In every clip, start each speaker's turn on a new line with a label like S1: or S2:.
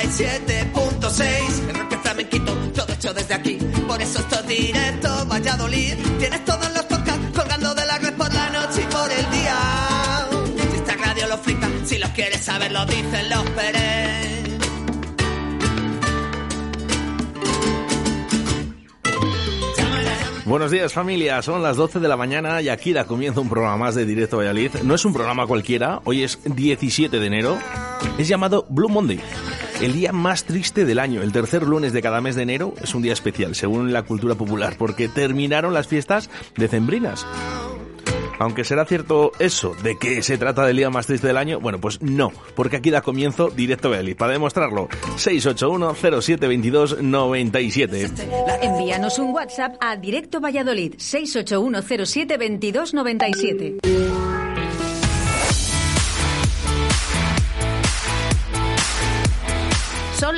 S1: en el 87.6. El rock flamenquito, todo hecho desde aquí. Por eso esto es directo, Valladolid. Tienes todos los podcasts colgando de la red por la noche y por el día. Si esta radio lo flita, si los quieres saber, lo dicen los Pérez.
S2: Buenos días familia, son las 12 de la mañana y aquí da comienza un programa más de Directo Valladolid. No es un programa cualquiera, hoy es 17 de enero, es llamado Blue Monday. El día más triste del año, el tercer lunes de cada mes de enero, es un día especial, según la cultura popular, porque terminaron las fiestas decembrinas. Aunque será cierto eso, de que se trata del día más triste del año, bueno, pues no, porque aquí da comienzo Directo Valladolid. Para demostrarlo, 681-0722-97.
S3: Envíanos un WhatsApp a Directo Valladolid, 681-0722-97.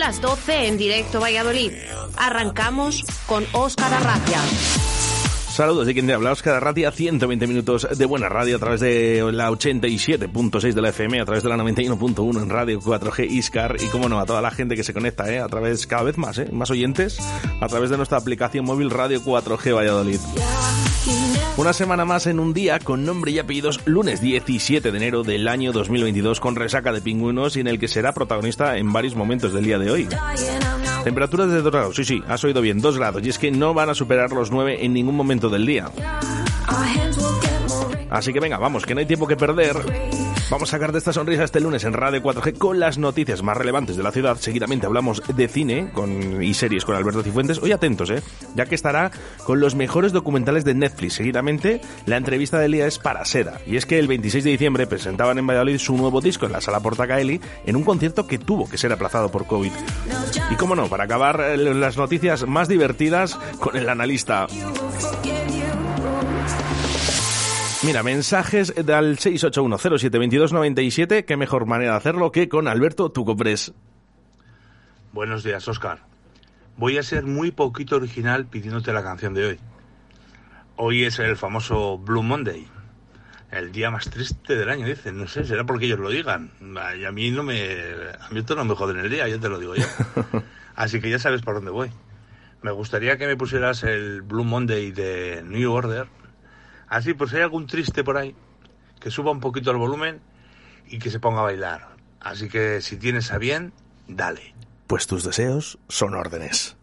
S4: Las 12 en Directo Valladolid. Arrancamos con Óscar Arracia.
S2: Saludos de quien te habla, Oscar Arratia, 120 minutos de buena radio a través de la 87.6 de la FM, a través de la 91.1 en Radio 4G Iscar y como no, a toda la gente que se conecta, ¿eh? a través cada vez más, ¿eh? más oyentes, a través de nuestra aplicación móvil Radio 4G Valladolid. Una semana más en un día con nombre y apellidos, lunes 17 de enero del año 2022 con resaca de pingüinos y en el que será protagonista en varios momentos del día de hoy. Temperaturas de 2 grados, sí, sí, has oído bien, 2 grados, y es que no van a superar los 9 en ningún momento del día. Así que venga, vamos, que no hay tiempo que perder. Vamos a sacar de esta sonrisa este lunes en Radio 4G con las noticias más relevantes de la ciudad. Seguidamente hablamos de cine y series con Alberto Cifuentes. Hoy atentos, ¿eh? Ya que estará con los mejores documentales de Netflix. Seguidamente, la entrevista del día es para Seda. Y es que el 26 de diciembre presentaban en Valladolid su nuevo disco en la Sala Portacaeli en un concierto que tuvo que ser aplazado por COVID. Y cómo no, para acabar eh, las noticias más divertidas con el analista. Mira, mensajes al 681072297. Qué mejor manera de hacerlo que con Alberto Tucopres.
S5: Buenos días, Oscar. Voy a ser muy poquito original pidiéndote la canción de hoy. Hoy es el famoso Blue Monday, el día más triste del año, dicen. No sé, será porque ellos lo digan. Y a mí no me, a mí esto no me jode en el día, ya te lo digo yo. Así que ya sabes por dónde voy. Me gustaría que me pusieras el Blue Monday de New Order Así, pues hay algún triste por ahí, que suba un poquito el volumen y que se ponga a bailar. Así que si tienes a bien, dale.
S2: Pues tus deseos son órdenes.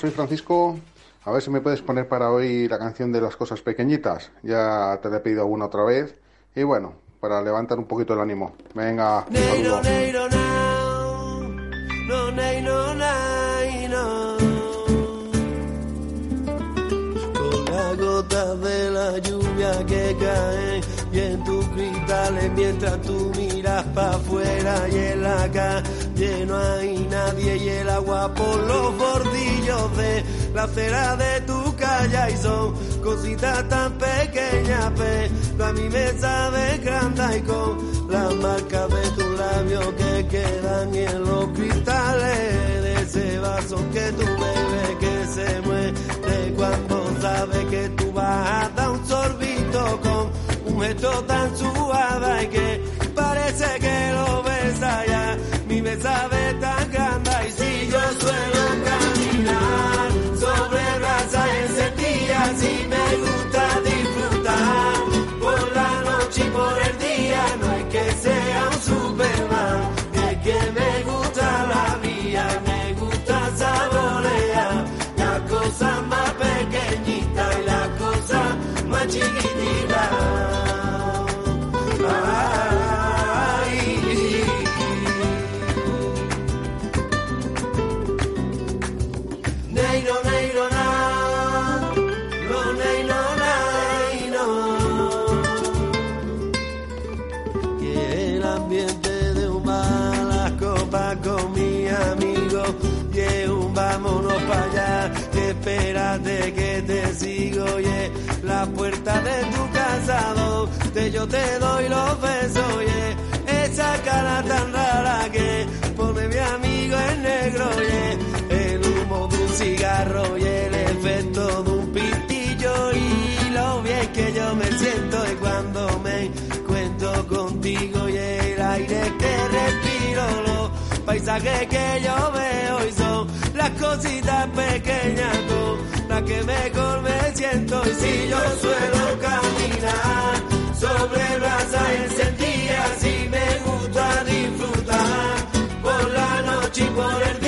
S6: Soy Francisco. A ver si me puedes poner para hoy la canción de las cosas pequeñitas. Ya te la he pedido alguna otra vez. Y bueno, para levantar un poquito el ánimo. Venga, un saludo.
S1: Con las gotas de la lluvia que caen y en tus cristales mientras tú miras para afuera y en la calle no hay y el agua por los bordillos de la acera de tu calle y son cositas tan pequeñas pero a mí me sabe grande y con las marcas de tus labios que quedan en los cristales de ese vaso que tú bebes que se muere cuando sabe que tú vas a dar un sorbito con un gesto tan suave y que parece que lo besa ya mi me sabe tan sobre brasa encendida si me gusta disfrutar por la noche y por el día. No es que sea un superman es que me gusta la y me gusta saborear las cosas más pequeñitas y las cosas más chiquititas espérate que te sigo. Y la puerta de tu casa, donde yo te doy los besos. Y esa cara tan rara que pone mi amigo en negro. Y el humo de un cigarro y el efecto de un pitillo. Y lo bien que yo me siento y cuando me encuentro contigo y el aire que paisajes que yo veo y son las cositas pequeñas con las que mejor me siento. Y si yo suelo caminar sobre brasa encendida, si me gusta disfrutar por la noche y por el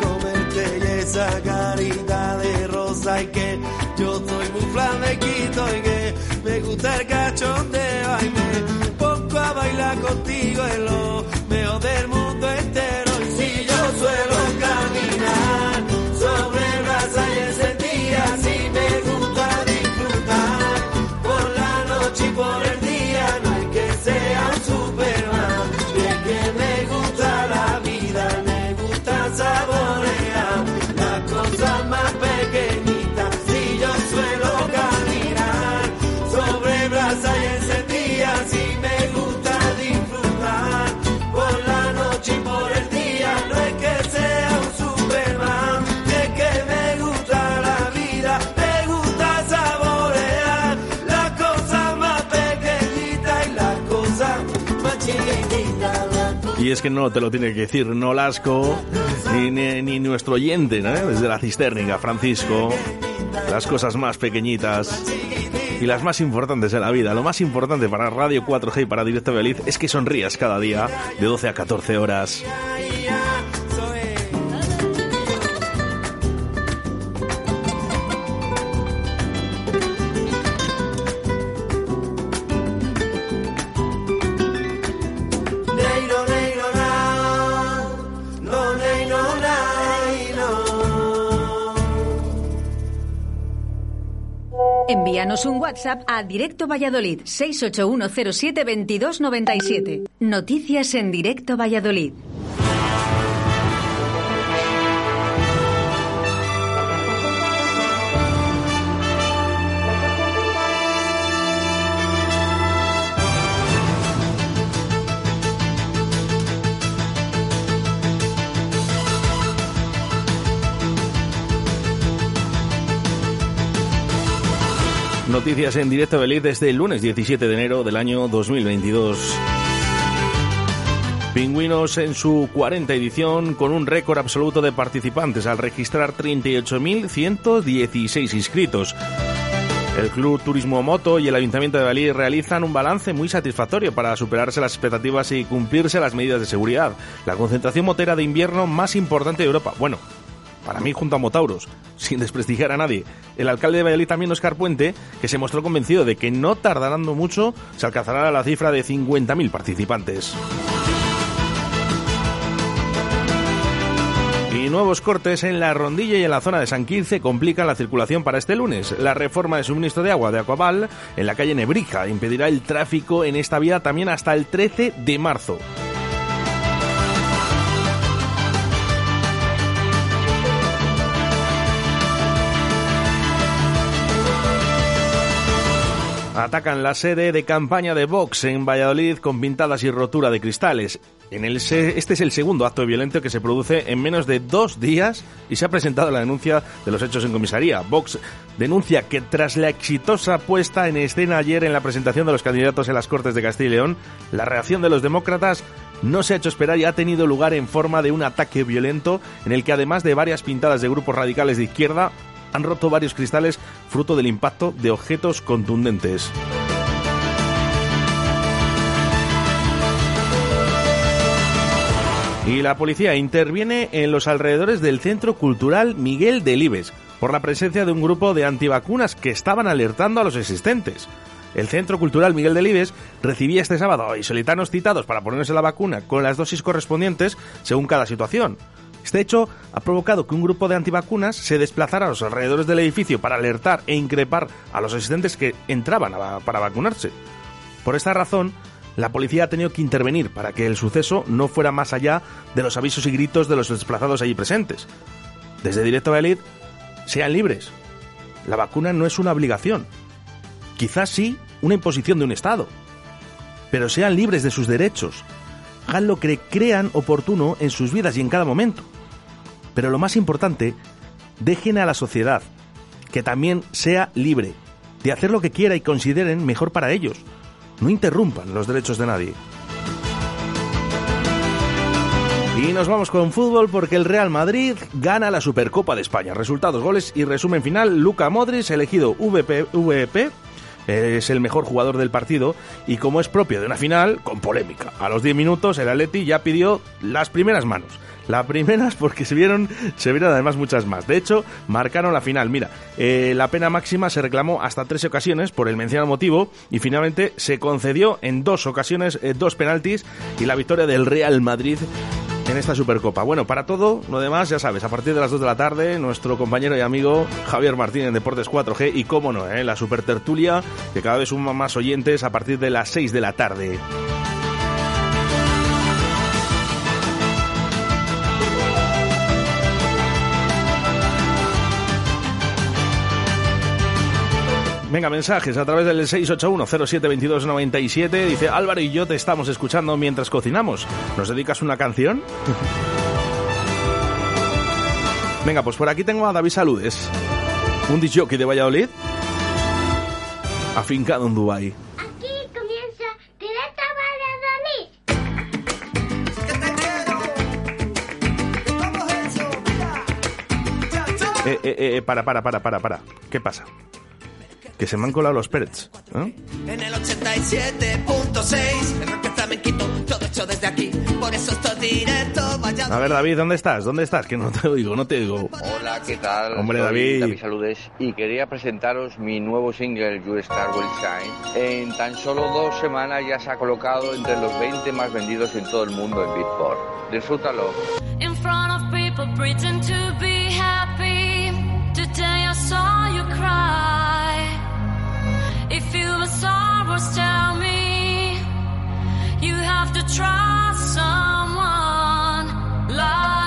S1: comerte y esa carita de rosa y que yo soy muy flamequito y que me gusta el cachondeo y me pongo a bailar contigo en lo Y es que no
S2: te lo tiene que decir Nolasco, ni, ni, ni nuestro oyente, ¿no? desde la cisterna, Francisco. Las cosas más pequeñitas y las más importantes de la vida. Lo más importante para Radio 4G y para Directo Feliz es que sonrías cada día de 12 a 14 horas.
S3: Envíanos un WhatsApp a Directo Valladolid 681072297. Noticias en Directo Valladolid.
S2: Noticias en directo de desde el lunes 17 de enero del año 2022. Pingüinos en su 40 edición con un récord absoluto de participantes al registrar 38.116 inscritos. El Club Turismo Moto y el Ayuntamiento de Valí realizan un balance muy satisfactorio para superarse las expectativas y cumplirse las medidas de seguridad. La concentración motera de invierno más importante de Europa. Bueno, para mí junto a Motauros, sin desprestigiar a nadie. El alcalde de Valladolid también, Oscar Puente, que se mostró convencido de que no tardarán mucho, se alcanzará la cifra de 50.000 participantes. Y nuevos cortes en la rondilla y en la zona de San Quince complican la circulación para este lunes. La reforma de suministro de agua de Aquaval en la calle Nebrija impedirá el tráfico en esta vía también hasta el 13 de marzo. Atacan la sede de campaña de Vox en Valladolid con pintadas y rotura de cristales. Este es el segundo acto violento que se produce en menos de dos días y se ha presentado la denuncia de los hechos en comisaría. Vox denuncia que tras la exitosa puesta en escena ayer en la presentación de los candidatos en las Cortes de Castilla y León, la reacción de los demócratas no se ha hecho esperar y ha tenido lugar en forma de un ataque violento en el que además de varias pintadas de grupos radicales de izquierda, han roto varios cristales fruto del impacto de objetos contundentes. Y la policía interviene en los alrededores del Centro Cultural Miguel Delibes por la presencia de un grupo de antivacunas que estaban alertando a los existentes. El Centro Cultural Miguel Delibes recibía este sábado a isolitanos citados para ponerse la vacuna con las dosis correspondientes según cada situación. Este hecho ha provocado que un grupo de antivacunas se desplazara a los alrededores del edificio para alertar e increpar a los asistentes que entraban para vacunarse. Por esta razón, la policía ha tenido que intervenir para que el suceso no fuera más allá de los avisos y gritos de los desplazados allí presentes. Desde Directo Valid, sean libres. La vacuna no es una obligación. Quizás sí una imposición de un Estado. Pero sean libres de sus derechos. Hagan lo que crean oportuno en sus vidas y en cada momento. Pero lo más importante, dejen a la sociedad que también sea libre de hacer lo que quiera y consideren mejor para ellos. No interrumpan los derechos de nadie. Y nos vamos con fútbol porque el Real Madrid gana la Supercopa de España. Resultados, goles y resumen final. Luca Modric, elegido VP, VP es el mejor jugador del partido y como es propio de una final, con polémica. A los 10 minutos el Atleti ya pidió las primeras manos. Las primeras porque se vieron, se vieron además muchas más. De hecho, marcaron la final. Mira, eh, la pena máxima se reclamó hasta tres ocasiones por el mencionado motivo y finalmente se concedió en dos ocasiones eh, dos penaltis y la victoria del Real Madrid en esta Supercopa. Bueno, para todo lo demás, ya sabes, a partir de las 2 de la tarde, nuestro compañero y amigo Javier Martín en Deportes 4G y, cómo no, ¿eh? la Super Tertulia, que cada vez suma más oyentes a partir de las 6 de la tarde. Venga, mensajes a través del 681-072297. Dice Álvaro y yo te estamos escuchando mientras cocinamos. ¿Nos dedicas una canción? Venga, pues por aquí tengo a David Saludes, un disjockey de Valladolid, afincado en Dubái.
S7: Aquí comienza Directo Valladolid.
S2: Eh, eh, eh, para, para, para, para, para. ¿Qué pasa? Que se me han colado los Pérez.
S1: En el 87.6, el rock flamenquito, todo hecho desde aquí. Por eso estoy directo, vaya.
S2: A ver, David, ¿dónde estás? ¿Dónde estás? Que no te oigo, no te oigo.
S8: Hola, ¿qué tal?
S2: Hombre,
S8: Soy
S2: David.
S8: David Saludes y quería presentaros mi nuevo single, You Star Will Shine. En tan solo dos semanas ya se ha colocado entre los 20 más vendidos en todo el mundo en Beatport. Disfrútalo.
S9: in front of people pretend to be if you were sorrows tell me? You have to trust someone. Like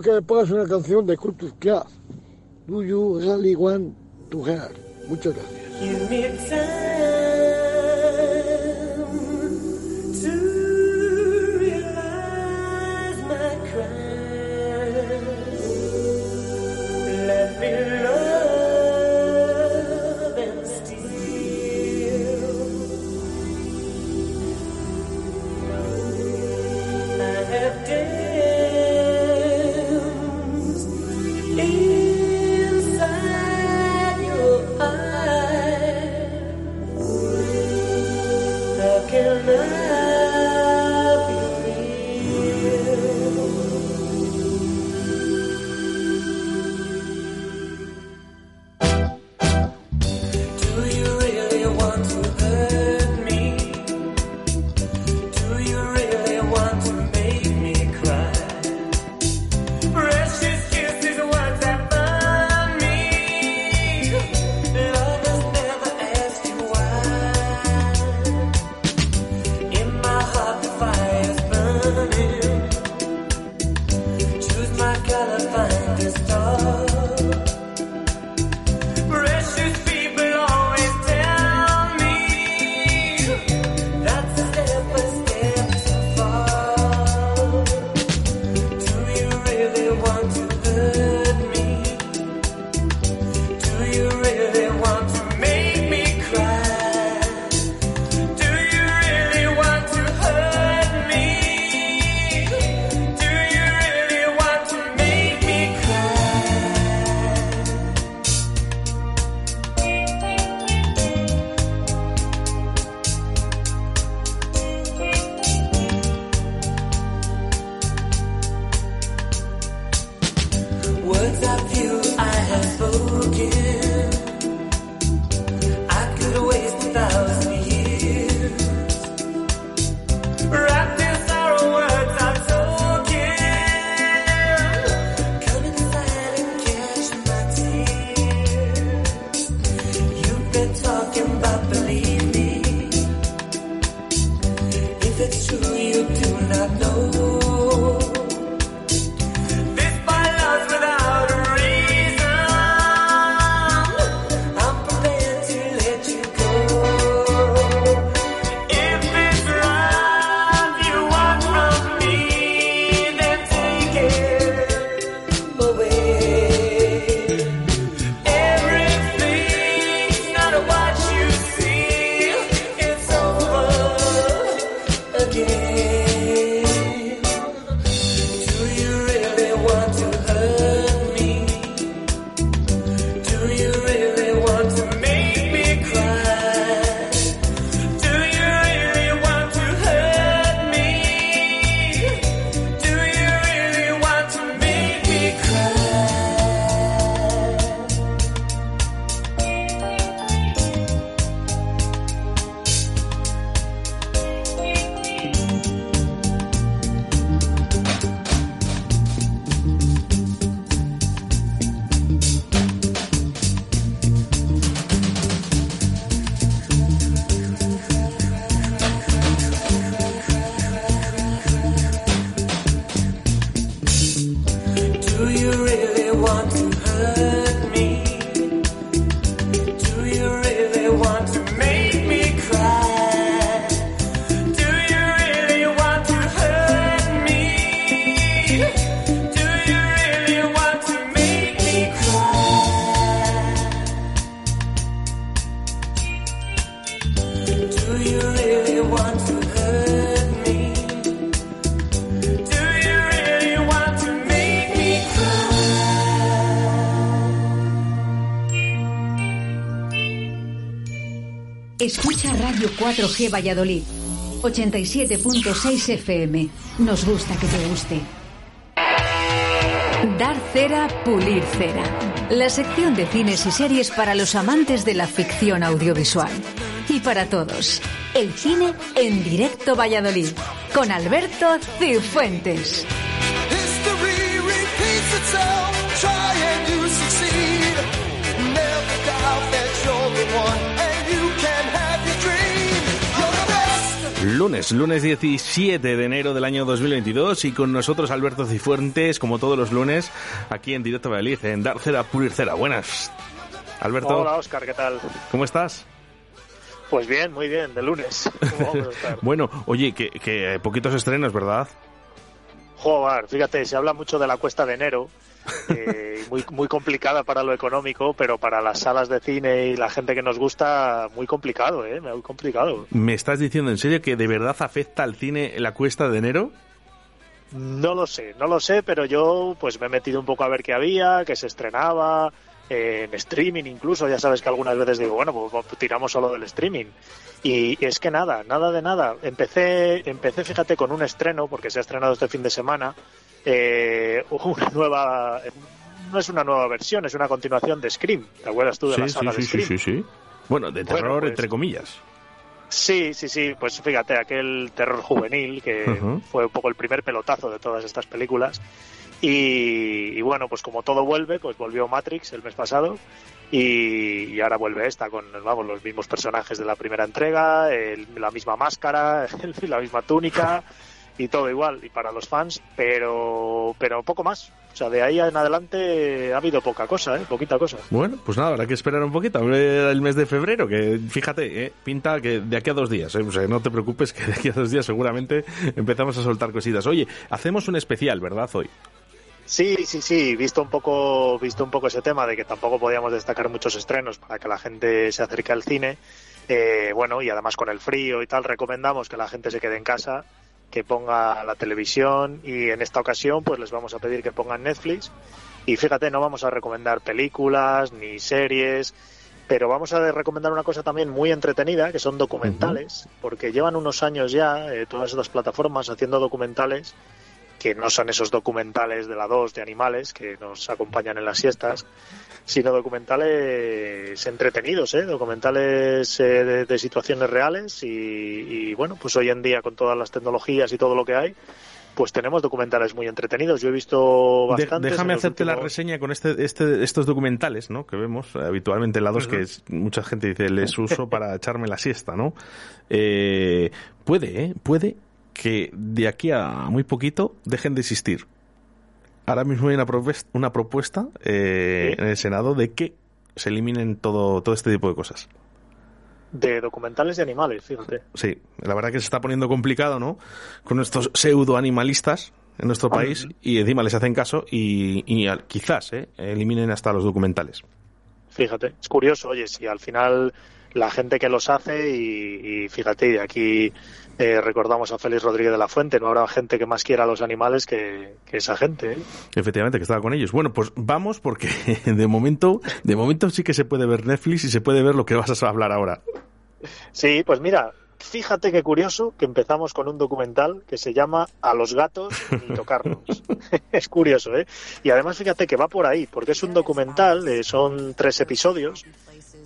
S10: que me pongas una canción de Cultus Club. Do you really want to hear? Muchas gracias.
S3: 4G Valladolid, 87.6 FM. Nos gusta que te guste. Dar cera, pulir cera. La sección de cines y series para los amantes de la ficción audiovisual. Y para todos, el cine en directo Valladolid, con Alberto Cifuentes.
S2: Lunes, lunes 17 de enero del año 2022 y con nosotros Alberto Cifuentes, como todos los lunes, aquí en Directo Valladolid, en Dar Cera Pulir Cera. Buenas, Alberto.
S11: Hola, Oscar, ¿qué tal?
S2: ¿Cómo estás?
S11: Pues bien, muy bien, de lunes. ¿Cómo vamos a estar?
S2: Bueno, oye, que, que poquitos estrenos, ¿verdad?
S11: Joder, fíjate, se habla mucho de la cuesta de enero, eh, muy, muy complicada para lo económico, pero para las salas de cine y la gente que nos gusta, muy complicado, ¿eh? Muy complicado.
S2: ¿Me estás diciendo en serio que de verdad afecta al cine la cuesta de enero?
S11: No lo sé, no lo sé, pero yo pues me he metido un poco a ver qué había, que se estrenaba, eh, en streaming incluso, ya sabes que algunas veces digo, bueno, pues tiramos solo del streaming. Y es que nada, nada de nada. Empecé, empecé fíjate, con un estreno, porque se ha estrenado este fin de semana, eh, una nueva, no es una nueva versión, es una continuación de Scream. ¿Te acuerdas tú de la
S2: Sí, sí,
S11: saga
S2: sí,
S11: de Scream?
S2: sí, sí. Bueno, de
S11: Bueno,
S2: terror,
S11: pues-
S2: entre comillas.
S11: Sí, sí, sí, pues fíjate, aquel terror juvenil que fue un poco el primer pelotazo de todas estas películas. Y, bueno, pues como todo vuelve, pues volvió Matrix el mes pasado y, y ahora vuelve esta con vamos, los mismos personajes de la primera entrega, el- la misma máscara, la misma túnica y todo igual, y para los fans, pero, pero poco más. O sea, de ahí en adelante ha habido poca cosa, ¿eh? Poquita cosa.
S2: Bueno, pues nada, habrá que esperar un poquito el mes de febrero, que fíjate, eh, pinta que de aquí a dos días, eh, o sea, no te preocupes que de aquí a dos días seguramente empezamos a soltar cositas. Oye, hacemos un especial, ¿verdad, hoy?
S11: Sí, sí, sí, visto un poco, visto un poco ese tema de que tampoco podíamos destacar muchos estrenos para que la gente se acerque al cine, eh, bueno, y además con el frío y tal, recomendamos que la gente se quede en casa, que ponga la televisión y en esta ocasión pues les vamos a pedir que pongan Netflix. Y fíjate, no vamos a recomendar películas ni series, pero vamos a recomendar una cosa también muy entretenida, que son documentales, porque llevan unos años ya eh, todas estas plataformas haciendo documentales que no son esos documentales de la 2 de animales que nos acompañan en las siestas, sino documentales entretenidos, ¿eh? documentales eh, de, de situaciones reales y, y, bueno, pues hoy en día con todas las tecnologías y todo lo que hay, pues tenemos documentales muy entretenidos. Yo he visto bastantes.
S2: déjame hacerte la reseña con este, este, estos documentales, ¿no? Que vemos habitualmente en la 2,
S11: Ujú.
S2: que es- mucha gente dice, les uso para echarme la siesta, ¿no? Eh, puede, ¿eh? Puede que de aquí a muy poquito dejen de existir. Ahora mismo hay una propuesta, una propuesta eh, en el Senado de que se eliminen todo, todo este tipo de cosas.
S11: de documentales de animales, fíjate.
S2: Sí, la verdad que se está poniendo complicado, ¿no? Con estos pseudo animalistas en nuestro país y encima les hacen caso y, y quizás ¿eh? eliminen hasta los documentales.
S11: Fíjate, es curioso, oye, si al final la gente que los hace y, y fíjate, y aquí eh, recordamos a Félix Rodríguez de la Fuente, no habrá gente que más quiera a los animales que, que esa gente. ¿eh?
S2: Efectivamente, que estaba con ellos. Bueno, pues vamos porque de momento, de momento sí que se puede ver Netflix y se puede ver lo que vas a hablar ahora.
S11: Sí, pues mira, fíjate qué curioso que empezamos con un documental que se llama A los gatos ni tocarlos. es curioso, ¿eh? Y además fíjate que va por ahí, porque es un documental, eh, son tres episodios,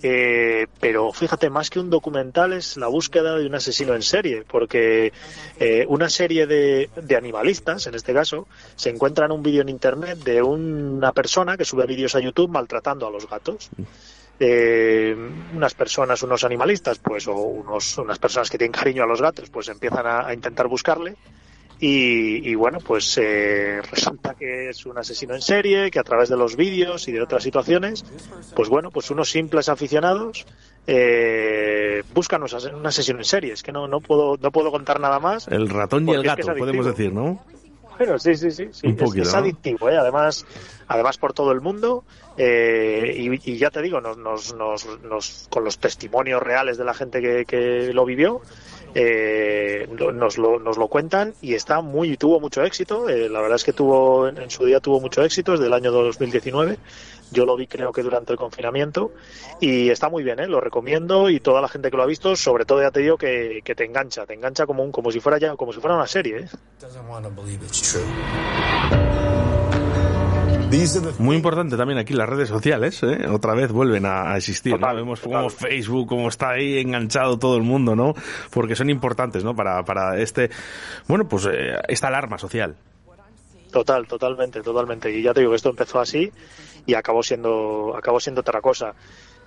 S11: eh, pero fíjate, más que un documental es la búsqueda de un asesino en serie, porque eh, una serie de, de animalistas, en este caso, se encuentran un vídeo en internet de una persona que sube vídeos a YouTube maltratando a los gatos. Eh, unas personas, unos animalistas, pues, o unos, unas personas que tienen cariño a los gatos, pues empiezan a, a intentar buscarle. Y, y bueno, pues eh, resulta que es un asesino en serie, que a través de los vídeos y de otras situaciones, pues bueno, pues unos simples aficionados eh, buscan un ase- un asesino en serie. Es que no, no puedo, no puedo contar nada más.
S2: El ratón y el
S11: Porque es que
S2: gato,
S11: es
S2: podemos decir, ¿no?
S11: Bueno, sí, sí, sí. sí. Es- adictivo, ¿eh? además, además por todo el mundo. eh, y, y ya te digo, nos, nos, nos, nos- con los testimonios reales de la gente que, que lo vivió, eh, nos, lo, nos lo cuentan y está muy tuvo mucho éxito. eh, la verdad es que tuvo en, en su día tuvo mucho éxito desde el año 2019. Yo lo vi creo que durante el confinamiento y está muy bien, ¿eh? lo recomiendo y toda la gente que lo ha visto, sobre todo ya te digo que, que te engancha, te engancha como un, como si fuera ya como si fuera una serie. ¿eh?
S2: Muy importante también aquí las redes sociales, ¿eh? otra vez vuelven a, a existir, ¿no? Vemos como Facebook, como está ahí enganchado todo el mundo, ¿no? Porque son importantes, ¿no? Para, para este, bueno, pues eh, esta alarma social.
S11: Total, totalmente, totalmente. Y ya te digo que esto empezó así y acabó siendo, acabó siendo otra cosa.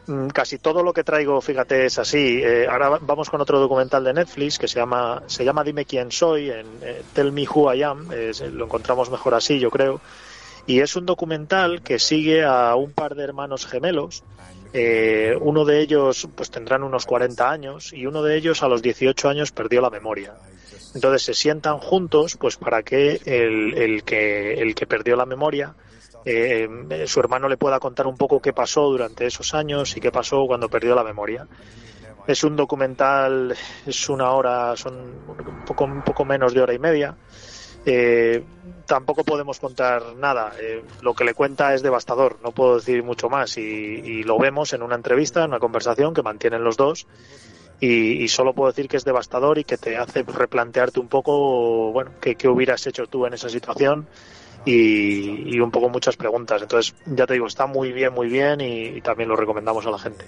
S11: Mm, Casi todo lo que traigo, fíjate, es así. Eh, ahora va- vamos con otro documental de Netflix que se llama, se llama Dime quién soy, en eh, Tell Me Who I Am. eh, lo encontramos mejor así, yo creo. Y es un documental que sigue a un par de hermanos gemelos. Eh, uno de ellos pues tendrán unos 40 años y uno de ellos a los 18 años perdió la memoria. Entonces se sientan juntos pues para que el, el que el que perdió la memoria eh, su hermano le pueda contar un poco qué pasó durante esos años y qué pasó cuando perdió la memoria. Es un documental, es una hora, son un poco, un poco menos de hora y media. Eh, tampoco podemos contar nada. Eh, lo que le cuenta es devastador, no puedo decir mucho más. Y, y lo vemos en una entrevista, en una conversación que mantienen los dos. Y, y solo puedo decir que es devastador y que te hace replantearte un poco, bueno, qué, qué hubieras hecho tú en esa situación y, y un poco muchas preguntas. Entonces, ya te digo, está muy bien, muy bien y, y también lo recomendamos a la gente.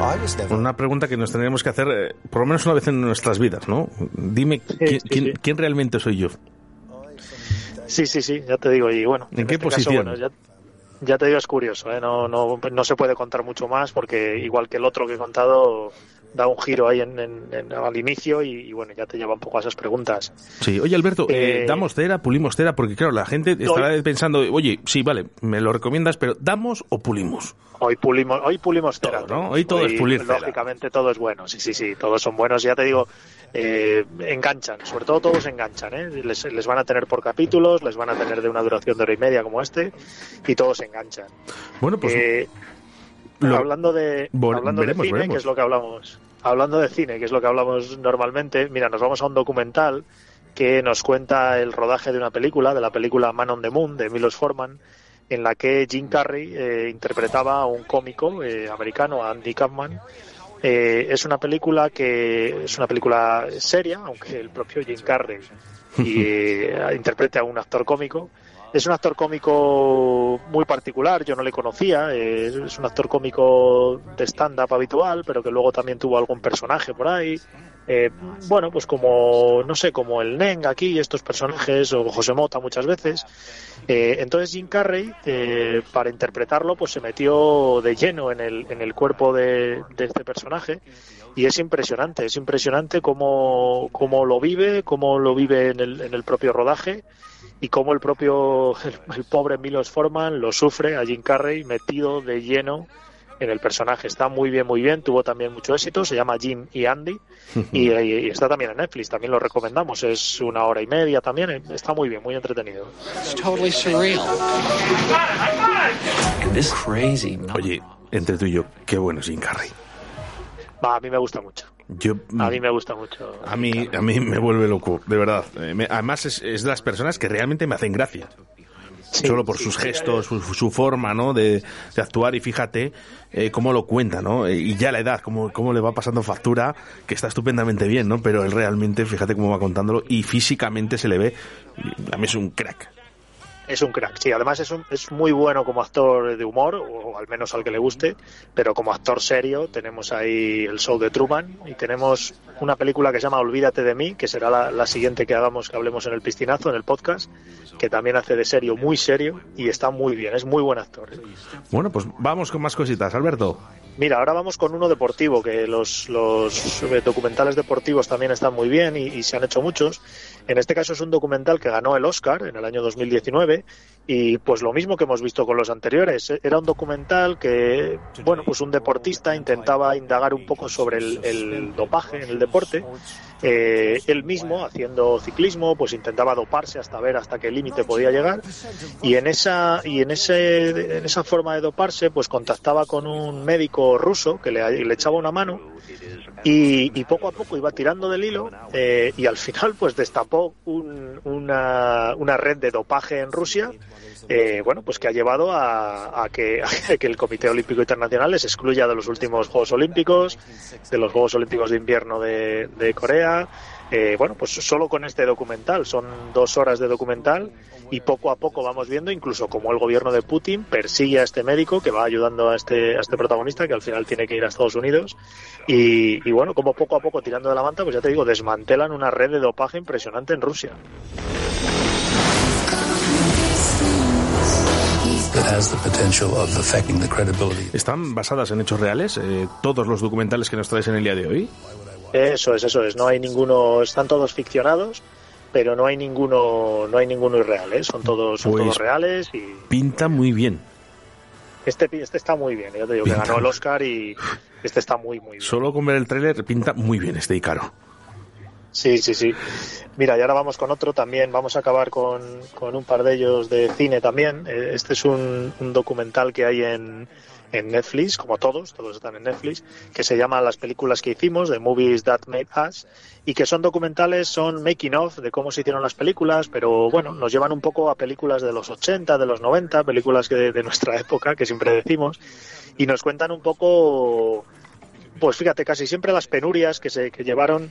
S12: Never.
S2: Una pregunta que nos tendríamos que hacer eh, por lo menos una vez en nuestras vidas, ¿no? Dime, ¿quién,
S11: sí,
S2: quién-
S11: sí.
S2: quién realmente soy yo?
S11: Sí, sí, sí, ya te digo. Y bueno,
S2: ¿En qué
S11: este caso,
S2: posición?
S11: bueno, ya, ya te digo, es curioso. ¿eh? No, no, no se puede contar mucho más porque, igual que el otro que he contado, da un giro ahí en, en- en- al inicio y, y, bueno, ya te lleva un poco a esas preguntas.
S2: Sí, oye Alberto, eh,
S11: Eh,
S2: ¿damos cera, pulimos cera? Porque claro, la gente estará pensando, oye, sí, vale, me lo recomiendas, pero ¿damos o pulimos?
S11: Hoy pulimos, hoy pulimos cera.
S2: ¿no? Hoy todo es pulir cera.
S11: Lógicamente todo es bueno, sí, sí, sí, todos son buenos. Ya te digo, eh, enganchan, sobre todo todos enganchan, ¿eh? Les, les van a tener por capítulos, les van a tener de una duración de hora y media como este y todos enganchan.
S2: Bueno, pues
S11: Eh,
S2: lo-
S11: hablando de, hablando
S2: veremos,
S11: de cine,
S2: veremos.
S11: que es lo que hablamos, hablando de cine, que es lo que hablamos normalmente, mira, nos vamos a un documental que nos cuenta el rodaje de una película, de la película Man on the Moon, de Milos Forman, en la que Jim Carrey eh, interpretaba a un cómico eh, americano, Andy Kaufman. Eh, es una película que es una película seria, aunque el propio Jim Carrey y, eh, interprete a un actor cómico. Es un actor cómico muy particular, yo no le conocía, eh, es un actor cómico de stand-up habitual, pero que luego también tuvo algún personaje por ahí. Eh, bueno, pues como, no sé, como el Neng aquí, estos personajes, o José Mota muchas veces. Eh, entonces Jim Carrey, eh, para interpretarlo, pues se metió de lleno en el, en el cuerpo de, de este personaje y es impresionante, es impresionante cómo, cómo lo vive, cómo lo vive en el, en el propio rodaje y cómo el propio, el, el pobre Milos Forman lo sufre a Jim Carrey metido de lleno en el personaje. Está muy bien, muy bien, tuvo también mucho éxito, se llama Jim y Andy y, y está también en Netflix, también lo recomendamos, es una hora y media también, eh, está muy bien, muy entretenido.
S13: It's totally surreal. This crazy.
S2: Oye, entre tú y yo, qué bueno es Jim Carrey.
S11: Va, a mí me gusta mucho.
S2: Yo,
S11: A mí me gusta mucho.
S2: a mí, a mí me vuelve loco, de verdad. Eh, además es, es de las personas que realmente me hacen gracia. Solo por
S11: sí,
S2: sus gestos, su, su forma, ¿no? De, de actuar y fíjate eh, cómo lo cuenta, ¿no? Eh, Y ya la edad, cómo, cómo le va pasando factura, que está estupendamente bien, ¿no? Pero él realmente, fíjate cómo va contándolo y físicamente se le ve, a mí es un crack.
S11: Es un crack, sí. Además es, un- es muy bueno como actor de humor, o al menos al que le guste, pero como actor serio tenemos ahí el show de Truman y tenemos una película que se llama Olvídate de mí, que será la, la siguiente que hagamos, que hablemos en el piscinazo, en el podcast, que también hace de serio muy serio y está muy bien, es muy buen actor. ¿eh?
S2: Bueno, pues vamos con más cositas, Alberto.
S11: Mira, ahora vamos con uno deportivo, que los, los eh, documentales deportivos también están muy bien y, y se han hecho muchos. En este caso es un documental que ganó el Oscar en el año 2019 y pues lo mismo que hemos visto con los anteriores. Era un documental que, bueno, pues un deportista intentaba indagar un poco sobre el dopaje en el deporte. Eh, él mismo, haciendo ciclismo, pues intentaba doparse hasta ver hasta qué límite podía llegar. Y en esa y en ese en esa forma de doparse pues contactaba con un médico ruso que le, le echaba una mano y, y poco a poco iba tirando del hilo eh, y al final pues destapó un- una, una red de dopaje en Rusia eh, bueno pues que ha llevado a, a que, a que el Comité Olímpico Internacional les excluya de los últimos Juegos Olímpicos de los Juegos Olímpicos de Invierno de, de Corea. Eh, bueno, pues solo con este documental, son dos horas de documental y poco a poco vamos viendo incluso cómo el gobierno de Putin persigue a este médico que va ayudando a este, a este protagonista que al final tiene que ir a Estados Unidos. Y, y bueno, como poco a poco tirando de la manta, pues ya te digo, desmantelan una red de dopaje impresionante en Rusia.
S2: ¿Están basadas en hechos reales eh, todos los documentales que nos traes en el día de hoy?
S11: Eso es, eso es. No hay ninguno, están todos ficcionados, pero no hay ninguno, no hay ninguno irreal, ¿eh? Son todos, son
S2: Pues-
S11: todos reales y
S2: Pinta muy bien.
S11: este, este está muy bien. Ya te digo que ganó el Oscar y este está muy, muy bien.
S2: Solo con ver el tráiler pinta muy bien este Icaro.
S11: Sí, sí, sí. Mira, y ahora vamos con otro también. Vamos a acabar con, con un par de ellos de cine también. Eh, Este es un, documental que hay en, en Netflix, como todos, todos están en Netflix, que se llama Las películas que hicimos, The Movies That Made Us, y que son documentales, son making of de cómo se hicieron las películas, pero bueno, nos llevan un poco a películas de los 80, de los 90, películas que de, de nuestra época, que siempre decimos, y nos cuentan un poco, pues fíjate, casi siempre las penurias que se que llevaron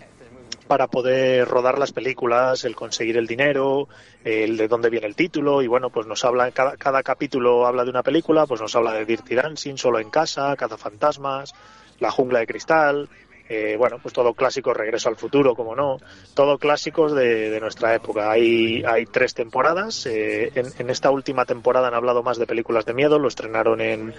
S11: para poder rodar las películas, el conseguir el dinero, el de dónde viene el título y bueno, pues nos habla cada, cada capítulo habla de una película, pues nos habla de Dirty Dancing, Solo en casa, Cazafantasmas, La jungla de cristal, eh, bueno, pues todo clásico, Regreso al futuro, como no, todo clásicos de, nuestra época. Hay, hay tres temporadas, eh, en, en esta última temporada han hablado más de películas de miedo, lo estrenaron en,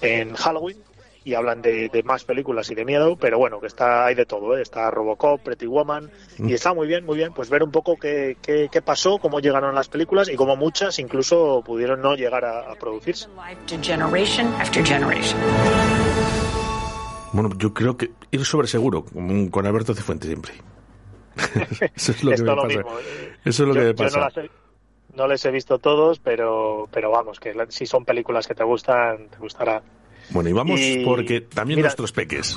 S11: en Halloween y hablan de, de más películas y de miedo, pero bueno, que está hay de todo, ¿eh? está Robocop, Pretty Woman, y está muy bien, muy bien, pues ver un poco qué, qué, qué pasó, cómo llegaron las películas y cómo muchas incluso pudieron no llegar a, a producirse.
S2: Bueno, yo creo que ir sobre seguro, con Alberto Cifuentes siempre. Eso es lo que me
S11: lo
S2: pasa.
S11: mismo, eh.
S2: Eso es lo
S11: Yo-
S2: que me
S11: yo
S2: pasa.
S11: no, las he- no les he visto todos, pero, pero vamos, que si son películas que te gustan, te gustará.
S2: Bueno, y vamos
S11: Y-
S2: porque también
S11: mira-
S2: nuestros peques.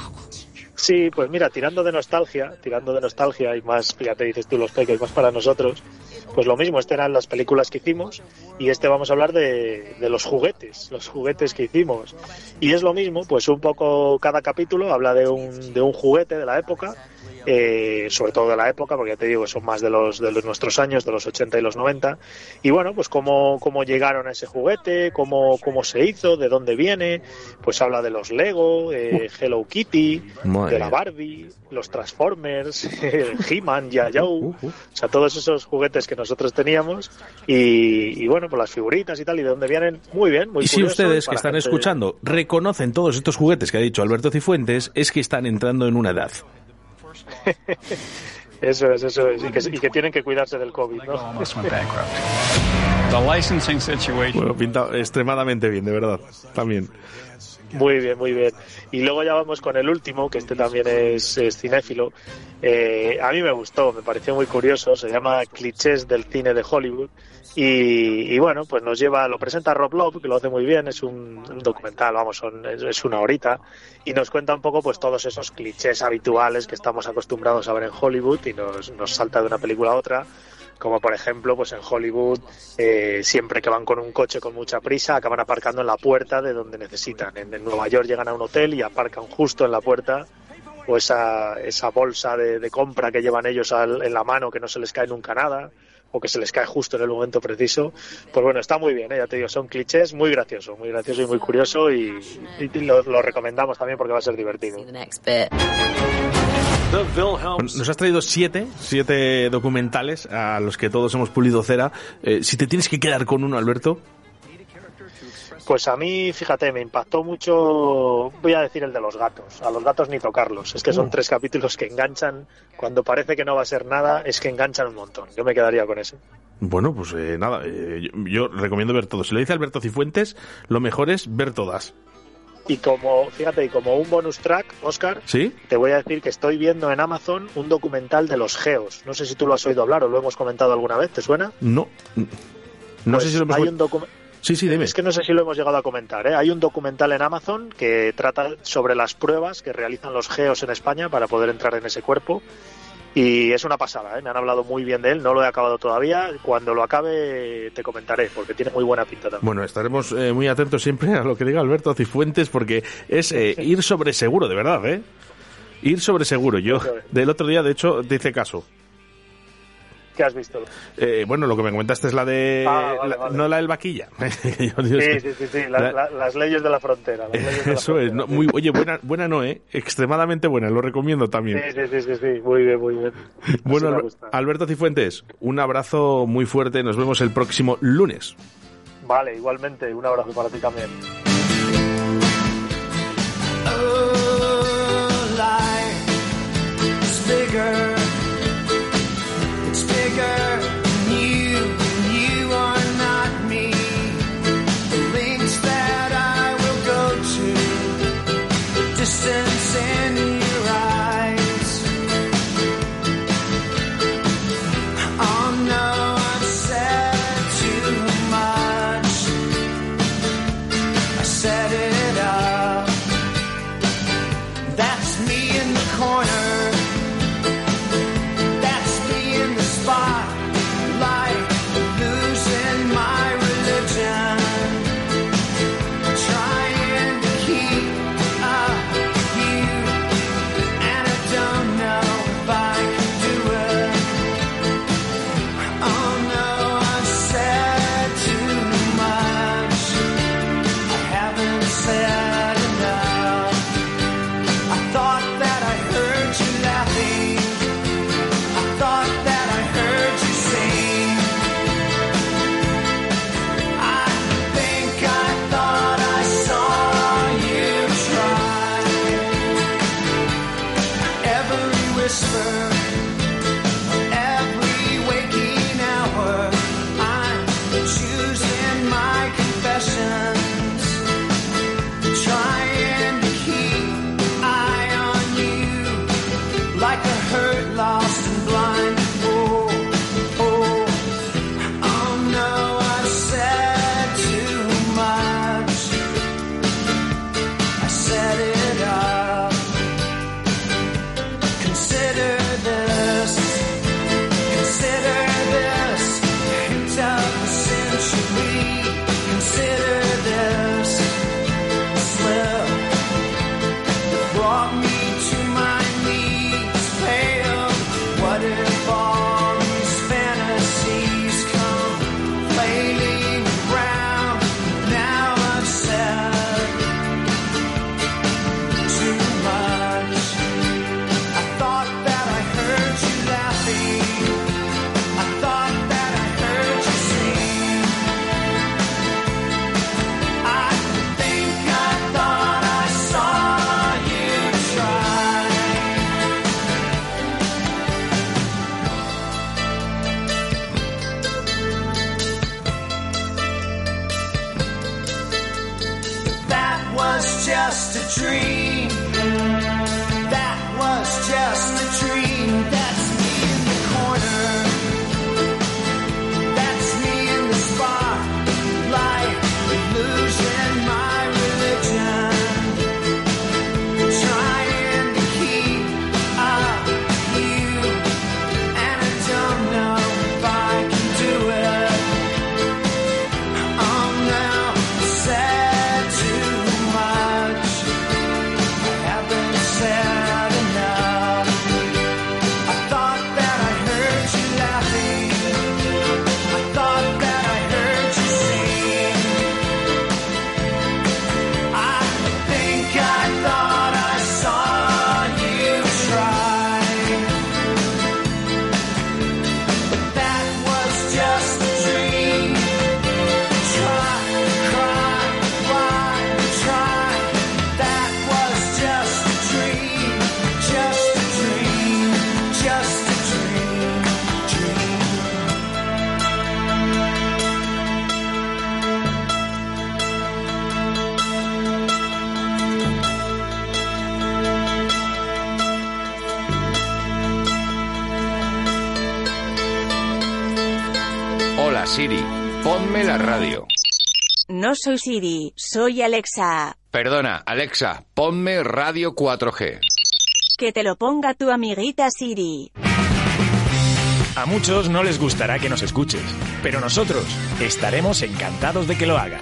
S11: Sí, pues mira, tirando de nostalgia, tirando de nostalgia y más, fíjate, dices tú los peques, más para nosotros, pues lo mismo, este eran las películas que hicimos y este vamos a hablar de, de los juguetes, los juguetes que hicimos. Y es lo mismo, pues un poco cada capítulo habla de un, de un juguete de la época, eh, sobre todo de la época, porque ya te digo, son más de los de los, nuestros años, de los 80 y los 90. Y bueno, pues cómo, cómo llegaron a ese juguete, cómo, cómo se hizo, de dónde viene, pues habla de los Lego, eh, Hello Kitty,
S2: Madre
S11: de la. Barbie, los Transformers, He-Man, Ya-Yo, o sea, todos esos juguetes que nosotros teníamos y, y bueno, pues las figuritas y tal, y de dónde vienen, muy bien, muy
S2: Y si ustedes que están
S11: gente-
S2: escuchando reconocen todos estos juguetes que ha dicho Alberto Cifuentes, es que están entrando en una edad.
S11: Eso es, eso es, y que, y que tienen que cuidarse del COVID, ¿no?
S2: Bueno, pinta extremadamente bien, de verdad. También.
S11: Muy bien, muy bien. Y luego ya vamos con el último, que este también es, cinéfilo. Eh, a mí me gustó, me pareció muy curioso. Se llama Clichés del cine de Hollywood. Y, y bueno, pues nos lleva, lo presenta Rob Love, que lo hace muy bien. Es un, un documental, vamos, son, es, es una horita. Y nos cuenta un poco, pues todos esos clichés habituales que estamos acostumbrados a ver en Hollywood y nos, nos salta de una película a otra como por ejemplo pues en Hollywood eh, siempre que van con un coche con mucha prisa acaban aparcando en la puerta de donde necesitan. En, en Nueva York llegan a un hotel y aparcan justo en la puerta o esa, esa bolsa de, de compra que llevan ellos al- en la mano que no se les cae nunca nada o que se les cae justo en el momento preciso. Pues bueno está muy bien ¿eh? ya te digo son clichés muy gracioso muy gracioso y muy curioso y, y lo, lo recomendamos también porque va a ser divertido
S2: Nos has traído siete, siete documentales a los que todos hemos pulido cera. Eh, si te tienes que quedar con uno, Alberto,
S11: Pues a mí, fíjate, me impactó mucho, voy a decir el de los gatos. A los gatos ni tocarlos. Es que son
S2: Uh.
S11: tres capítulos que enganchan, cuando parece que no va a ser nada, es que enganchan un montón. Yo me quedaría con ese.
S2: bueno, pues eh, nada, eh, yo, yo recomiendo ver todos. Si lo dice Alberto Cifuentes, lo mejor es ver todas.
S11: Y como, fíjate, y como un bonus track, Oscar,
S2: ¿Sí?
S11: te voy a decir que estoy viendo en Amazon un documental de los geos. No sé si tú lo has oído hablar o lo hemos comentado alguna vez, ¿te suena?
S2: No. No
S11: Pues
S2: sé si lo hemos...
S11: hay un
S2: Sí, sí, dime.
S11: Es que no sé si lo hemos llegado a comentar. ¿eh? Hay un documental en Amazon que trata sobre las pruebas que realizan los geos en España para poder entrar en ese cuerpo. Y es una pasada, ¿eh? me han hablado muy bien de él, no lo he acabado todavía. Cuando lo acabe te comentaré, porque tiene muy buena pinta también.
S2: Bueno, estaremos eh, muy atentos siempre a lo que diga Alberto Cifuentes porque es eh, ir sobre seguro, de verdad, ¿eh? Ir sobre seguro. Yo del otro día, de hecho, te hice caso
S11: has visto.
S2: Eh, bueno, lo que me comentaste es la de...
S11: Ah,
S2: no la del vaquilla.
S11: sí, sí, sí, sí. Las leyes de la frontera.
S2: Eso es. Muy, oye, buena, buena no, ¿eh? Extremadamente buena, lo recomiendo también.
S11: Sí, sí, sí, sí, muy bien, muy bien.
S2: Bueno, Alberto Cifuentes, un abrazo muy fuerte, nos vemos el próximo lunes.
S14: Vale, igualmente, un abrazo para ti también.
S15: Soy Siri, soy Alexa.
S16: Perdona, Alexa, ponme radio 4G.
S15: Que te lo ponga tu amiguita Siri.
S17: A muchos no les gustará que nos escuches, pero nosotros estaremos encantados de que lo hagas.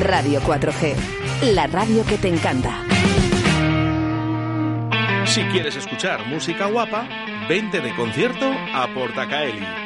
S3: Radio 4G, la radio que te encanta.
S2: Si quieres escuchar música guapa, vente de concierto a Portacaeli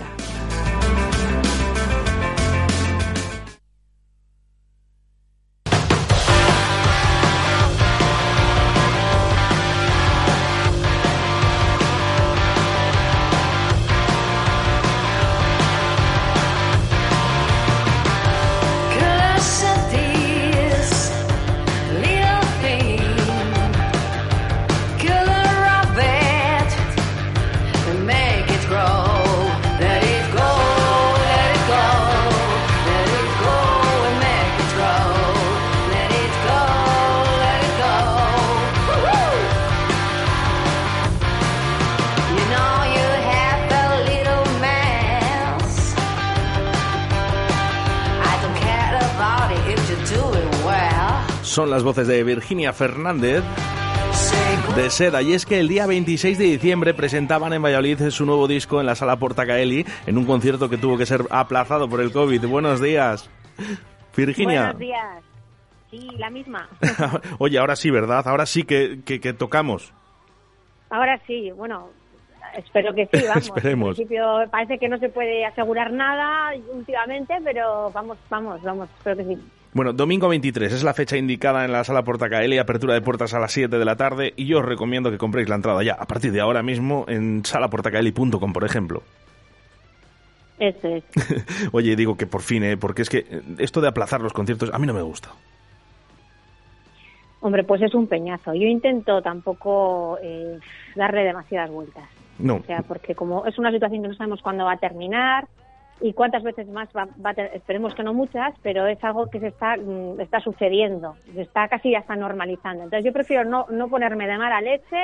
S9: Música.
S2: Son las voces de Virginia Fernández de Seda. Y es que el día 26 de diciembre presentaban en Valladolid su nuevo disco en la sala Portacaeli en un concierto que tuvo que ser aplazado por el COVID. Buenos días, Virginia.
S18: Buenos días. Sí, la misma.
S2: Oye, ahora sí, ¿verdad? Ahora sí que, que- que tocamos.
S18: Ahora sí, bueno, espero que sí, vamos.
S2: Esperemos.
S18: En principio parece que no se puede asegurar nada últimamente, pero vamos, vamos, vamos, espero que sí.
S2: Bueno, domingo 23 es la fecha indicada en la sala Portacaeli, apertura de puertas a las 7 de la tarde y yo os recomiendo que compréis la entrada ya, a partir de ahora mismo en salaportacaeli.com, por ejemplo.
S18: Eso es.
S2: Oye, digo que por fin, ¿eh? porque es que esto de aplazar los conciertos a mí no me gusta.
S18: Hombre, pues es un peñazo. Yo intento tampoco eh, darle demasiadas vueltas.
S2: No.
S18: O sea, porque como es una situación que no sabemos cuándo va a terminar y cuántas veces más va, va a ter- esperemos que no muchas, pero es algo que se está, mm, está sucediendo, se está casi ya está normalizando. Entonces yo prefiero no, no ponerme de mala leche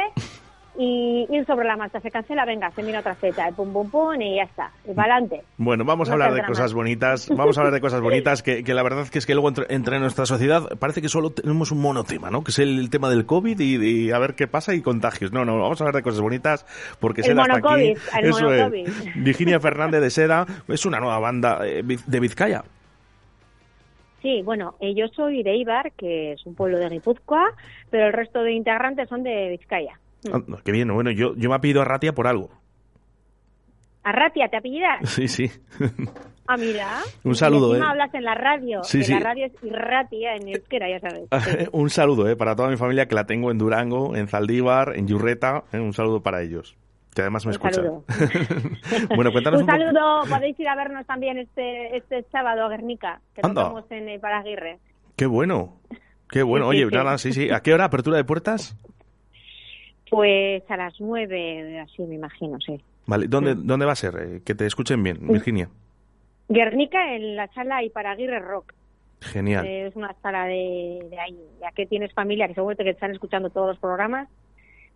S18: y ir sobre la marcha. Se cancela, venga, se mira otra fecha, y pum, pum, pum, y ya está. Y para adelante.
S2: Bueno, vamos a hablar de cosas bonitas, vamos a hablar de cosas bonitas que, que la verdad que es que luego entre, entre nuestra sociedad parece que solo tenemos un monotema, ¿no? Que es el, tema del COVID y, y a ver qué pasa y contagios. No, no, vamos a hablar de cosas bonitas porque
S18: El
S2: Seda está aquí.
S18: el
S2: Eso es. Virginia Fernández de Seda es una nueva banda eh, de Vizcaya.
S18: Sí, bueno, eh, yo soy de Ibar, que es un pueblo de Guipúzcoa, pero el resto de integrantes son de Vizcaya.
S2: Ah, no, qué bien, bueno, yo, yo me pido a Ratia por algo.
S18: Arratia, ¿te apellidas?
S2: Sí, sí.
S18: Ah, mira.
S2: Un saludo,
S18: Y
S2: ¿eh?
S18: hablas en la radio.
S2: Sí,
S18: que
S2: sí.
S18: La radio es Irratia en euskera, ya sabes. Sí.
S2: un saludo eh, para toda mi familia que la tengo en Durango, en Zaldívar, en Yurreta. eh, un saludo para ellos, que además me
S18: Un
S2: escuchan.
S18: saludo.
S2: bueno, cuéntanos
S18: Un
S2: un,
S18: saludo, podéis ir a vernos también este este sábado a Guernica, que
S2: Anda.
S18: tocamos en Paraguirre.
S2: Qué bueno. Qué bueno. Oye, nada, sí, sí. ¿A qué hora apertura de puertas?
S18: Pues a las nueve, así me imagino, sí.
S2: Vale, ¿dónde, ¿dónde va a ser? Eh, que te escuchen bien. Virginia.
S18: Guernica en la sala Iparaguirre Rock.
S2: Genial.
S18: Eh, Es una sala de, de ahí. Ya que tienes familia, que seguro que están escuchando todos los programas,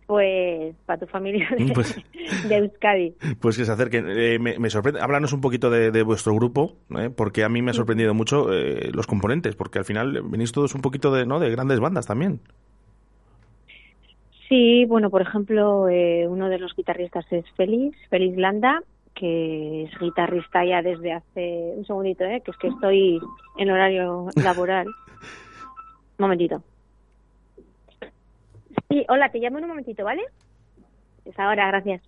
S18: pues para tu familia de,
S2: Pues-
S18: de Euskadi.
S2: Pues que se acerquen. Eh, me, me sorprende. Háblanos un poquito de, de vuestro grupo, ¿eh? porque a mí me ha sorprendido mucho eh, los componentes, porque al final venís todos un poquito de, ¿no? de grandes bandas también.
S18: Sí, bueno, por ejemplo, eh, uno de los guitarristas es Félix, Félix Landa, que es guitarrista ya desde hace un segundito, ¿eh? que es que estoy en horario laboral. Un momentito. Sí, hola, te llamo en un momentito, ¿vale? Es ahora, gracias.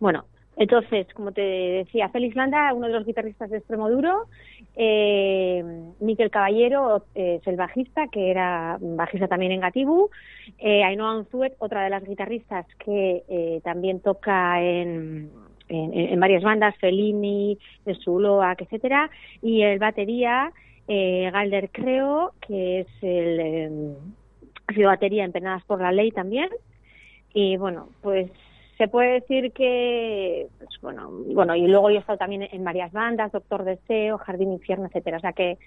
S18: Bueno, entonces, como te decía, Félix Landa, uno de los guitarristas de Extremo Duro, eh, Miquel Caballero eh, es el bajista, que era bajista también en Gatibu, eh, Ainhoa Unzuet, otra de las guitarristas que eh, también toca en, en, varias bandas, Fellini, Zuloac, etcétera, y el batería, eh, Galder Creo, que es el... eh, ha batería en Penadas por la Ley también. Y bueno, pues se puede decir que, pues, bueno, bueno, y luego yo he estado también en varias bandas, Doctor Deseo, Jardín Infierno, etcétera. O sea que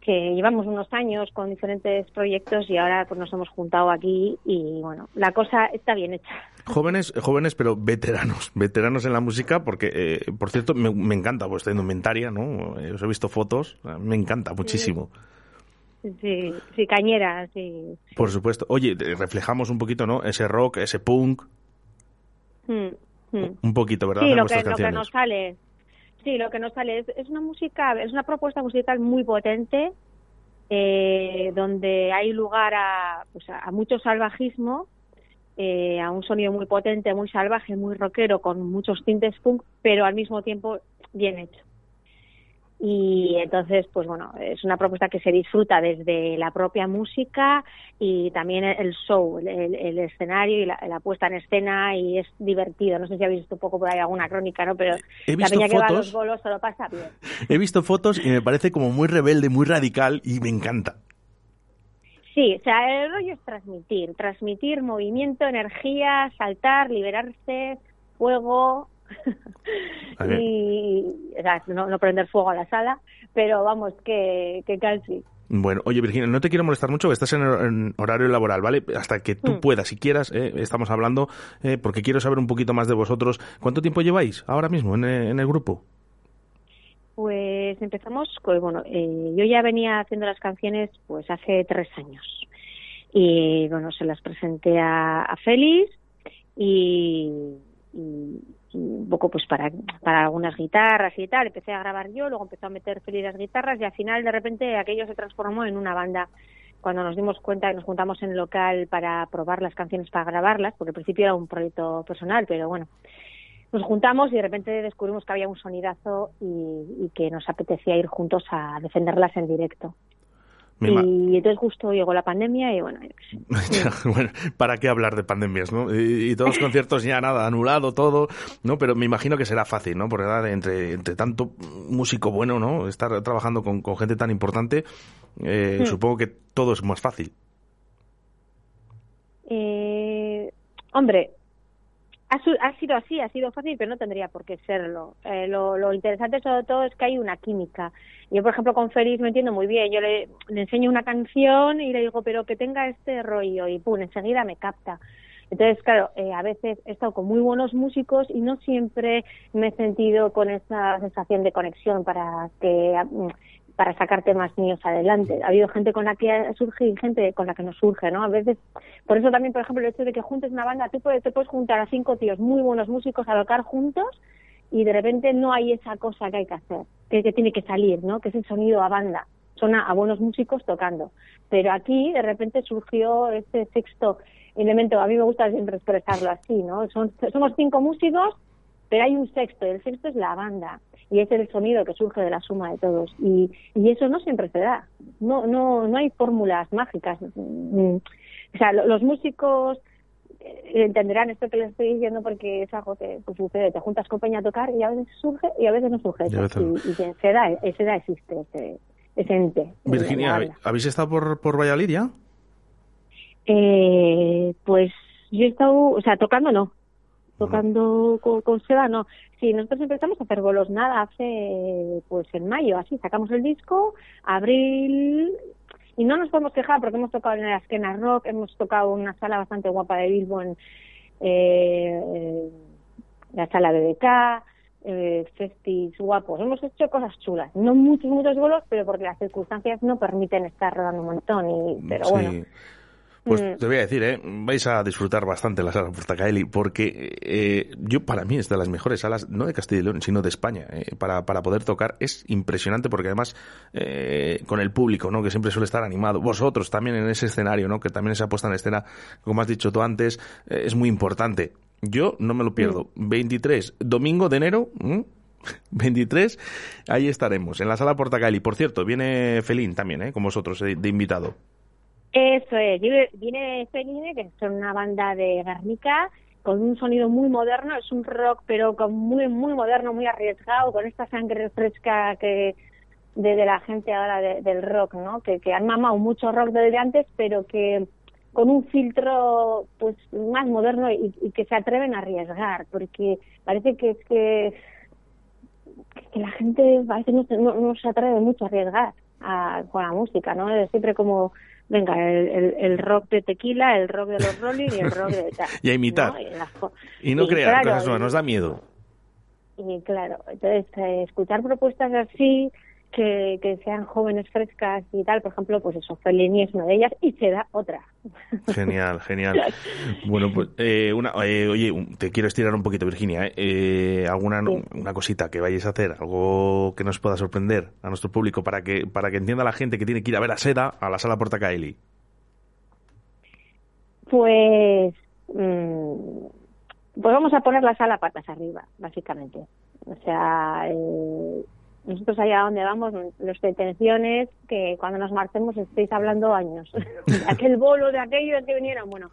S18: que llevamos unos años con diferentes proyectos y ahora pues nos hemos juntado aquí y bueno, la cosa está bien hecha.
S2: Jóvenes, jóvenes, pero veteranos, veteranos en la música, porque, eh, por cierto, me, me encanta vuestra indumentaria, ¿no? Eh, Os he visto fotos, me encanta muchísimo.
S18: Sí, sí, cañera, sí.
S2: Por supuesto. Oye, reflejamos un poquito, ¿no? Ese rock, ese punk,
S18: Mm, mm.
S2: un poquito, ¿verdad?
S18: Sí, lo que, lo que nos sale. Sí, lo que nos sale es, es una música, es una propuesta musical muy potente, eh, donde hay lugar a, pues a, a mucho salvajismo, eh, a un sonido muy potente, muy salvaje, muy rockero, con muchos tintes punk, pero al mismo tiempo bien hecho. Y entonces, pues bueno, es una propuesta que se disfruta desde la propia música y también el show, el, escenario y la, la puesta en escena y es divertido. No sé si habéis visto un poco por ahí alguna crónica, ¿no? Pero
S2: He
S18: la
S2: visto
S18: peña que va a los
S2: fotos.
S18: bolos se lo pasa bien.
S2: He visto fotos y me parece como muy rebelde, muy radical y me encanta.
S18: Sí, o sea, el rollo es transmitir, transmitir movimiento, energía, saltar, liberarse, fuego. Y o sea, no, no prender fuego a la sala, pero vamos, que, que casi.
S2: Bueno, oye Virginia, no te quiero molestar mucho, estás en, en horario laboral, ¿vale? Hasta que tú
S18: Mm.
S2: puedas, si quieras, eh, estamos hablando, eh, porque quiero saber un poquito más de vosotros. ¿Cuánto tiempo lleváis ahora mismo en, eh, en el grupo?
S18: Pues empezamos, pues bueno, eh, yo ya venía haciendo las canciones pues hace tres años y bueno, se las presenté a, a Félix y un poco pues para, para algunas guitarras y tal, empecé a grabar yo, luego empezó a meter Félix las guitarras y al final de repente aquello se transformó en una banda cuando nos dimos cuenta que nos juntamos en el local para probar las canciones para grabarlas, porque al principio era un proyecto personal, pero bueno, nos juntamos y de repente descubrimos que había un sonidazo y, y que nos apetecía ir juntos a defenderlas en directo.
S2: Me
S18: Y entonces justo llegó la pandemia y bueno,
S2: Ya, bueno, ¿para qué hablar de pandemias, no? Y, y todos los conciertos ya nada, anulado todo, ¿no? Pero me imagino que será fácil, ¿no? Porque ¿verdad? entre, entre tanto músico bueno, ¿no? Estar trabajando con, con gente tan importante, eh,
S18: Hmm.
S2: supongo que todo es más fácil.
S18: Eh, hombre, ha, su- ha sido así, ha sido fácil, pero no tendría por qué serlo. Eh, lo, lo interesante sobre todo es que hay una química. Yo, por ejemplo, con Félix me entiendo muy bien. Yo le, le enseño una canción y le digo, pero que tenga este rollo y pum, enseguida me capta. Entonces, claro, eh, a veces he estado con muy buenos músicos y no siempre me he sentido con esa sensación de conexión para que mm, para sacar temas míos adelante. Ha habido gente con la que surge y gente con la que no surge, ¿no? A veces, por eso también, por ejemplo, el hecho de que juntes una banda, tú puedes, te puedes juntar a cinco tíos muy buenos músicos a tocar juntos y de repente no hay esa cosa que hay que hacer, que, tiene que salir, ¿no? Que es el sonido a banda. Son a, buenos músicos tocando. Pero aquí, de repente, surgió este sexto elemento. A mí me gusta siempre expresarlo así, ¿no? Somos cinco músicos, pero hay un sexto, y el sexto es la banda. Y es el sonido que surge de la suma de todos. Y, y eso no siempre se da. No, no, no hay fórmulas mágicas. Mm, O sea, lo- los músicos eh, entenderán esto que les estoy diciendo porque es algo que pues, sucede. Te juntas con peña a tocar y a veces surge y a veces no surge.
S2: Y a veces no.
S18: Y, y se, se da, se da, existe ese, ese ente.
S2: Virginia. ¿habéis estado por, por Valladolid ya?
S18: Eh, pues yo he estado, o sea, tocando no. Tocando con, con Seba no. Sí, nosotros empezamos a hacer bolos nada hace, pues en mayo, así, sacamos el disco, abril, y no nos podemos quejar porque hemos tocado en la esquena rock, hemos tocado en una sala bastante guapa de Bilbo en eh, la sala BBK, eh, festis guapos. Hemos hecho cosas chulas. No muchos, muchos bolos, pero porque las circunstancias no permiten estar rodando un montón. Y, pero
S2: Sí.
S18: bueno.
S2: Pues
S18: Mm.
S2: te voy a decir, ¿eh? vais a disfrutar bastante la sala Portacaeli, porque eh, yo para mí es de las mejores salas, no de Castilla y León, sino de España, eh, para, para poder tocar. Es impresionante porque además eh, con el público, ¿no? que siempre suele estar animado, vosotros también en ese escenario, ¿no? que también esa puesta en escena, como has dicho tú antes, eh, es muy importante. Yo no me lo pierdo. 23, domingo de enero, ¿m? 23, ahí estaremos, en la sala Portacaeli. Por cierto, viene Felín también, ¿eh? con vosotros, eh, de invitado.
S18: Eso es, viene, Feline, que son una banda de Guernica, con un sonido muy moderno, es un rock pero con muy muy moderno, muy arriesgado, con esta sangre fresca que de, de la gente ahora de- del rock, ¿no? Que, que han mamado mucho rock desde antes, pero que con un filtro pues más moderno y, y que se atreven a arriesgar, porque parece que es que, que la gente parece no, se- no, no se atreve mucho a arriesgar. a- con la música, ¿no? Siempre como, venga, el, el- el rock de tequila, el rock de los Rolling y el rock de tal.
S2: Y a imitar.
S18: ¿no? Y, las co-
S2: Y no
S18: y
S2: creas,
S18: claro,
S2: cosas nuevas, nos da miedo.
S18: y claro, entonces eh, escuchar propuestas así que, que sean jóvenes frescas y tal, por ejemplo, pues eso, Fellini es una de ellas y se da otra.
S2: Genial, genial. Bueno, pues, eh, una, eh, oye, te quiero estirar un poquito, Virginia. ¿eh? Eh, ¿Alguna una cosita que vayáis a hacer? ¿Algo que nos pueda sorprender a nuestro público para que para que entienda la gente que tiene que ir a ver a Seda a la sala Portacaeli?
S18: Pues, mm, pues vamos a poner la sala patas arriba, básicamente. O sea, eh, nosotros allá donde vamos, nuestra intención es que cuando nos marchemos estéis hablando años. de aquel bolo, de aquello de que vinieron. Bueno,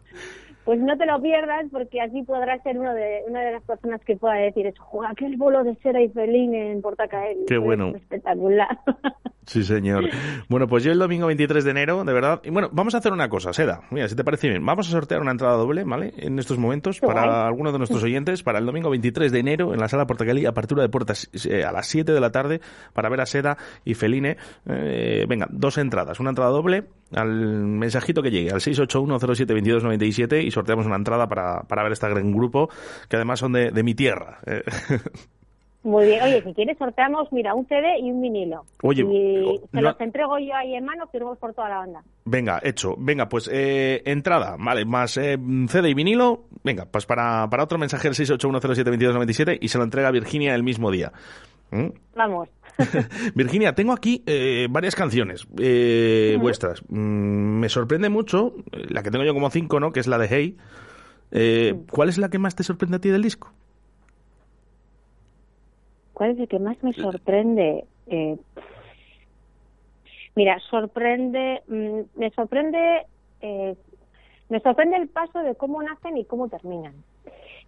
S18: pues no te lo pierdas porque así podrás ser uno de, una de las personas que pueda decir eso. "Jo, aquel bolo de Sera y Felín en Portacaeli.
S2: Qué bueno.
S18: Espectacular.
S2: Sí, señor. Bueno, pues yo el domingo 23 de enero, de verdad. Y bueno, vamos a hacer una cosa, Seda. Mira, si te parece bien, vamos a sortear una entrada doble, ¿vale? En estos momentos, para
S18: guay.
S2: algunos de nuestros oyentes, para el domingo 23 de enero, en la sala Portacali, apertura de puertas eh, a las 7 de la tarde, para ver a Seda y Feline. Eh, venga, dos entradas. Una entrada doble al mensajito que llegue, al 681072297, y sorteamos una entrada para, para ver este gran grupo, que además son de, de mi tierra. eh.
S18: Muy bien. Oye, si quieres sorteamos, mira, un CD y un vinilo.
S2: Oye,
S18: y se
S2: lo-
S18: los entrego yo ahí en mano, firmamos por toda la banda.
S2: Venga, hecho. Venga, pues eh, entrada, vale, más eh, CD y vinilo. Venga, pues para, para otro mensaje el 681072297 y se lo entrega a Virginia el mismo día. ¿Mm?
S18: Vamos.
S2: Virginia, tengo aquí eh, varias canciones eh, vuestras. Mm, me sorprende mucho, eh, la que tengo yo como cinco, ¿no? Que es la de Hey. Eh, ¿Cuál es la que más te sorprende a ti del disco?
S18: ¿Cuál es el que más me sorprende? Eh, mira, sorprende, mm, me sorprende, eh, me sorprende el paso de cómo nacen y cómo terminan.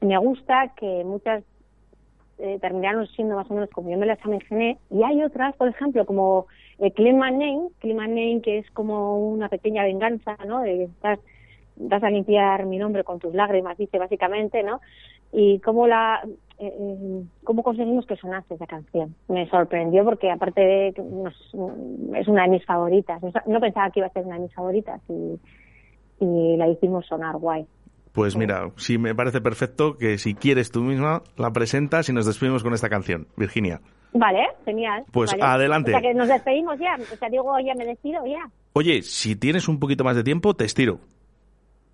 S18: Me gusta que muchas eh, terminaron siendo más o menos como yo me las imaginé y hay otras, por ejemplo, como eh, My Name que es como una pequeña venganza, ¿no? De estás, vas a limpiar mi nombre con tus lágrimas, dice básicamente, ¿no? Y cómo la eh, eh, cómo conseguimos que sonase esa canción. Me sorprendió porque aparte de nos- es una de mis favoritas. No sa- No pensaba que iba a ser una de mis favoritas y la hicimos sonar guay.
S2: Pues mira, sí me parece perfecto que si quieres tú misma la presentas y nos despedimos con esta canción, Virginia.
S18: Vale, genial.
S2: Pues
S18: vale.
S2: adelante.
S18: O sea que nos despedimos ya. O sea, digo, ya me despido ya.
S2: Oye, si tienes un poquito más de tiempo, te estiro.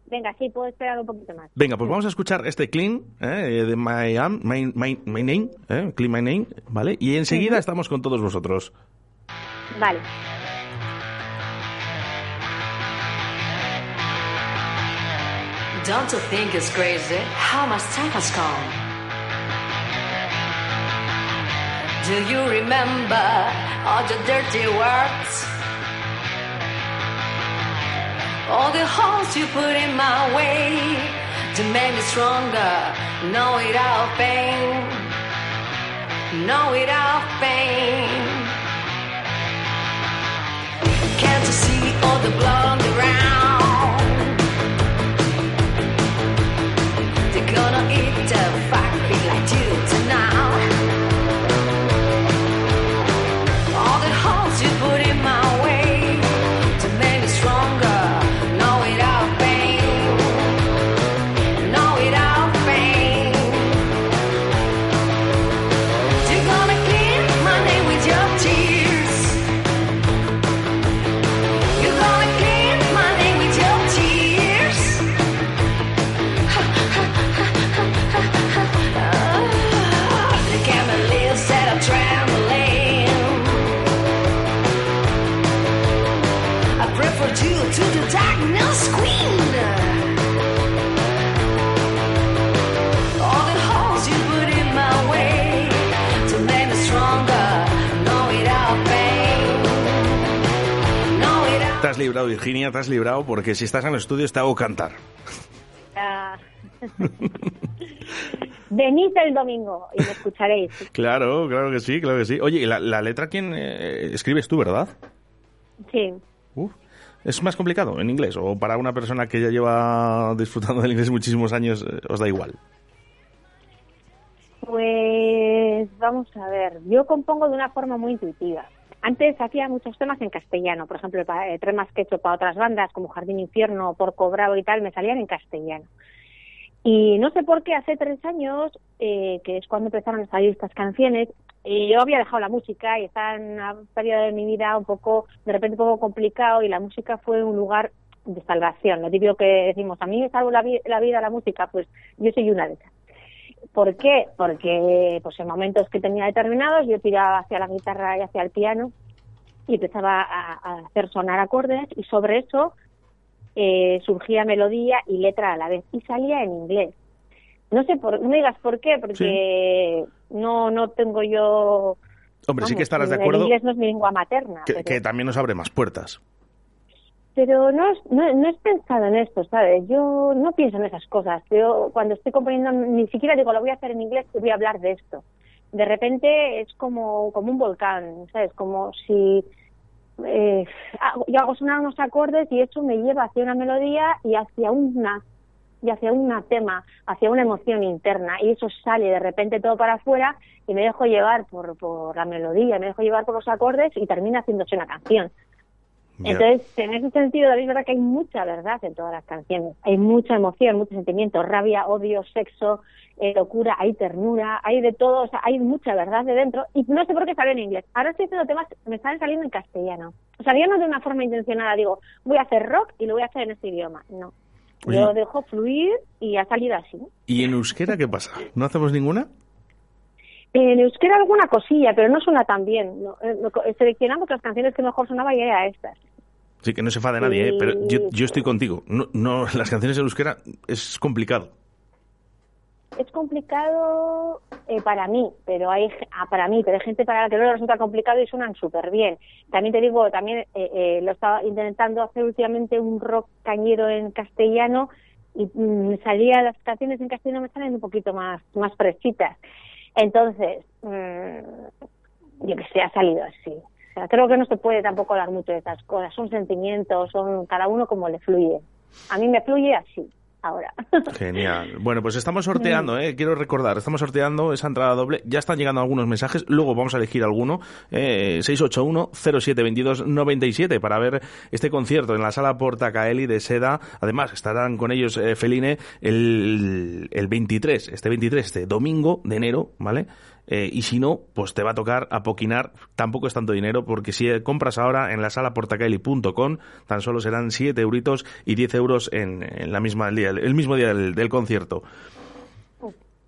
S18: Venga, sí, puedo esperar un poquito más.
S2: Venga, pues vamos a escuchar este Clean eh, de My, Am- my, my, My Name, eh, Clean My Name, ¿vale? Y enseguida estamos con todos vosotros.
S18: Vale.
S9: Don't you think it's crazy how much time has gone? Do you remember all the dirty words? All the holes you put in my way to make me stronger. Know it out pain. Know it out pain. Can't you see all the blood on
S2: of librado, Virginia, te has librado porque si estás en el estudio te hago cantar.
S18: Ah. Venid el domingo y me escucharéis.
S2: Claro, claro que sí, claro que sí. Oye, ¿y la, la letra quién eh, escribes tú, verdad?
S18: Sí.
S2: ¿Es más complicado en inglés? ¿O para una persona que ya lleva disfrutando del inglés muchísimos años eh, os da igual?
S18: Pues vamos a ver, yo compongo de una forma muy intuitiva. Antes hacía muchos temas en castellano, por ejemplo, eh, temas que he hecho para otras bandas como Jardín Infierno, Porco Bravo y tal, me salían en castellano. Y no sé por qué hace tres años, eh, que es cuando empezaron a salir estas canciones, yo había dejado la música y estaba en un periodo de mi vida un poco, de repente un poco complicado y la música fue un lugar de salvación. Lo típico que decimos, a mí me salvo la, vi- la vida la música, pues yo soy una de esas. ¿Por qué? Porque pues en momentos que tenía determinados yo tiraba hacia la guitarra y hacia el piano y empezaba a, a hacer sonar acordes y sobre eso eh, surgía melodía y letra a la vez y salía en inglés. No sé, por, no me digas por qué, porque no no tengo yo...
S2: Hombre, sí que estarás de
S18: el
S2: acuerdo
S18: inglés no es mi lengua materna.
S2: que,
S18: pero-
S2: que también nos abre más puertas.
S18: Pero no, no, no he pensado en esto, ¿sabes? Yo no pienso en esas cosas. Yo cuando estoy componiendo ni siquiera digo lo voy a hacer en inglés voy a hablar de esto. De repente es como, como un volcán, ¿sabes? Como si eh, yo hago sonar unos acordes y eso me lleva hacia una melodía y hacia una y hacia un tema, hacia una emoción interna y eso sale de repente todo para afuera y me dejo llevar por, por la melodía, me dejo llevar por los acordes y termina haciéndose una canción. Entonces, en ese sentido, David, es verdad que hay mucha verdad en todas las canciones. Hay mucha emoción, mucho sentimiento, rabia, odio, sexo, eh, locura, hay ternura, hay de todo, o sea, hay mucha verdad de dentro. Y no sé por qué sale en inglés. Ahora estoy haciendo temas, me están saliendo en castellano. O sea, yo no de una forma intencionada digo, voy a hacer rock y lo voy a hacer en este idioma. No.
S2: Oye.
S18: Yo dejo fluir y ha salido así.
S2: ¿Y en euskera qué pasa? ¿No hacemos ninguna?
S18: En euskera alguna cosilla, pero no suena tan bien. No, eh, co- seleccionamos las canciones que mejor sonaban y era estas.
S2: Sí, que no se enfade nadie, ¿eh? Pero yo, yo estoy contigo. No, no, las canciones en euskera es complicado.
S18: es complicado eh, para mí, pero hay ah, para mí, pero hay gente para la que no le resulta complicado y suenan súper bien. También te digo, también eh, eh, lo estaba intentando hacer últimamente un rock cañero en castellano y mm, salía las canciones en castellano me salen un poquito más más fresquitas. Entonces, mm, yo que sé, ha salido así. O sea, creo que no se puede tampoco hablar mucho de estas cosas. Son sentimientos, son cada uno como le fluye. A mí me fluye así, ahora.
S2: Genial. Bueno, pues estamos sorteando, ¿eh? quiero recordar, estamos sorteando esa entrada doble. Ya están llegando algunos mensajes, luego vamos a elegir alguno. Eh, 681-0722-97 para ver este concierto en la sala Portacaeli de Seda. Además, estarán con ellos eh, Feline el, el 23, este 23, este domingo de enero, ¿vale? Eh, y si no, pues te va a tocar apoquinar. Tampoco es tanto dinero, porque si eh, compras ahora en la sala portacaeli.com, tan solo serán 7 euritos y 10 euros en, en la misma el, día, el mismo día del, del concierto.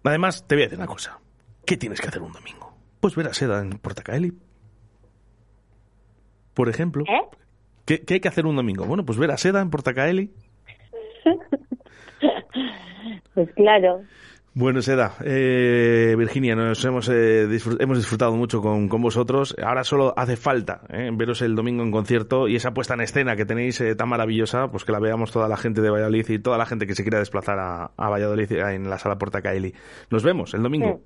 S2: Además, te voy a decir una cosa. ¿Qué tienes que hacer un domingo? Pues ver a Seda en Portacaeli. Por ejemplo. ¿Qué, qué hay que hacer un domingo? Bueno, pues ver a Seda en Portacaeli.
S18: Pues claro.
S2: Bueno, Seda, eh, Virginia, nos hemos, eh, hemos disfrutado mucho con, con vosotros. Ahora solo hace falta eh, veros el domingo en concierto y esa puesta en escena que tenéis eh, tan maravillosa, pues que la veamos toda la gente de Valladolid y toda la gente que se quiera desplazar a, Valladolid eh, en la sala Portacaeli. Nos vemos el domingo.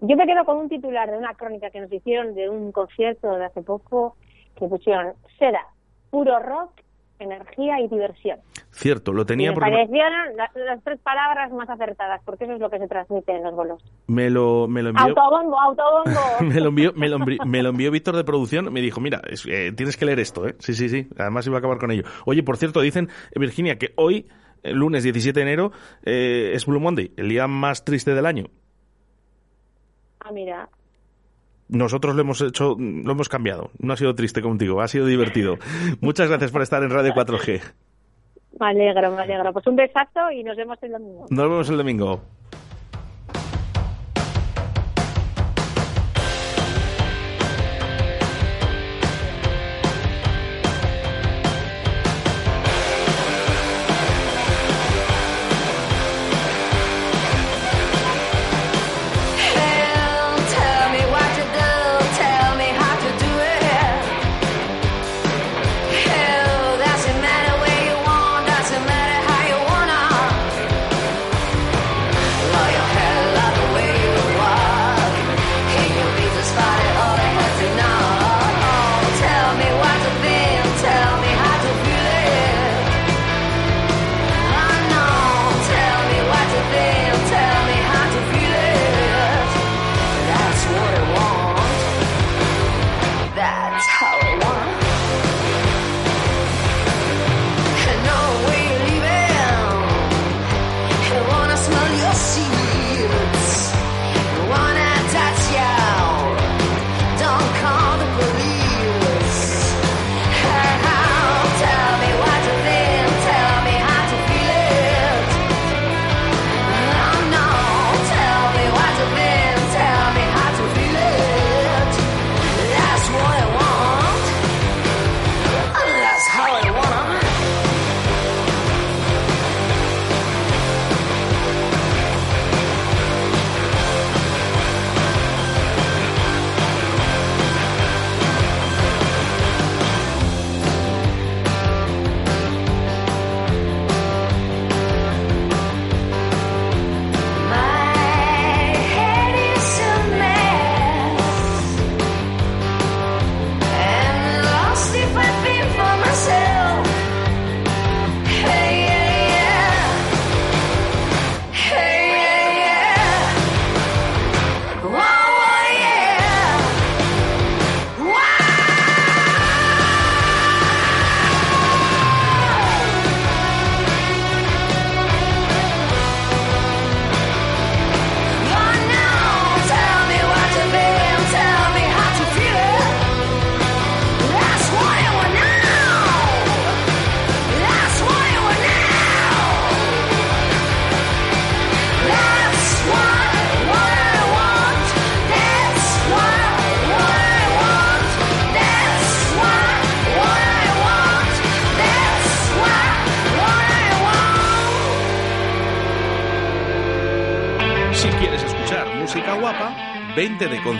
S18: Yo me quedo con un titular de una crónica que nos hicieron de un concierto de hace poco que pusieron Seda, puro rock, energía y diversión.
S2: Cierto, lo tenía
S18: me
S2: porque
S18: parecieron la- las tres palabras más acertadas, porque eso es lo que se transmite en los bolos.
S2: me lo, me lo envió.
S18: Autobombo, autobombo.
S2: me lo envió, me lo envi- me lo envió Víctor de producción, me dijo, mira, es- eh, tienes que leer esto, ¿eh? Sí, sí, sí, además iba a acabar con ello. Oye, por cierto, dicen, eh, Virginia, que hoy, el lunes 17 de enero, eh, es Blue Monday, el día más triste del año.
S18: Ah, mira.
S2: Nosotros lo hemos hecho, lo hemos cambiado. No ha sido triste contigo, ha sido divertido. Muchas gracias por estar en Radio 4G.
S18: Me alegro, me alegro. Pues un besazo y nos vemos el domingo.
S2: Nos vemos el domingo.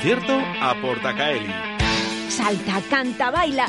S14: Concierto a Portacaeli.
S3: Salta, canta, baila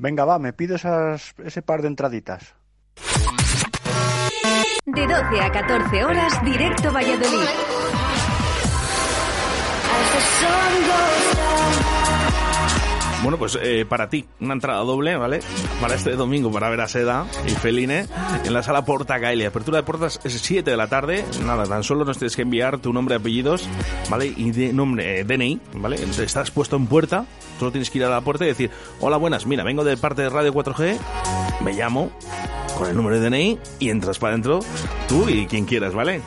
S19: Venga, va, me pido esas, ese par de entraditas.
S3: De 12 a 14 horas, directo Valladolid.
S14: Bueno, pues eh, para ti, una entrada doble, ¿vale? Para este domingo, para ver a Seda y Feline en la sala Porta Gaeli. Apertura de puertas es 7 de la tarde. Nada, tan solo nos tienes que enviar tu nombre, apellidos, ¿vale? Y de nombre, eh, DNI, ¿vale? Entonces, estás puesto en puerta, solo tienes que ir a la puerta y decir, hola, buenas, mira, vengo de parte de Radio 4G, me llamo con el número de DNI y entras para adentro tú y quien quieras, ¿vale?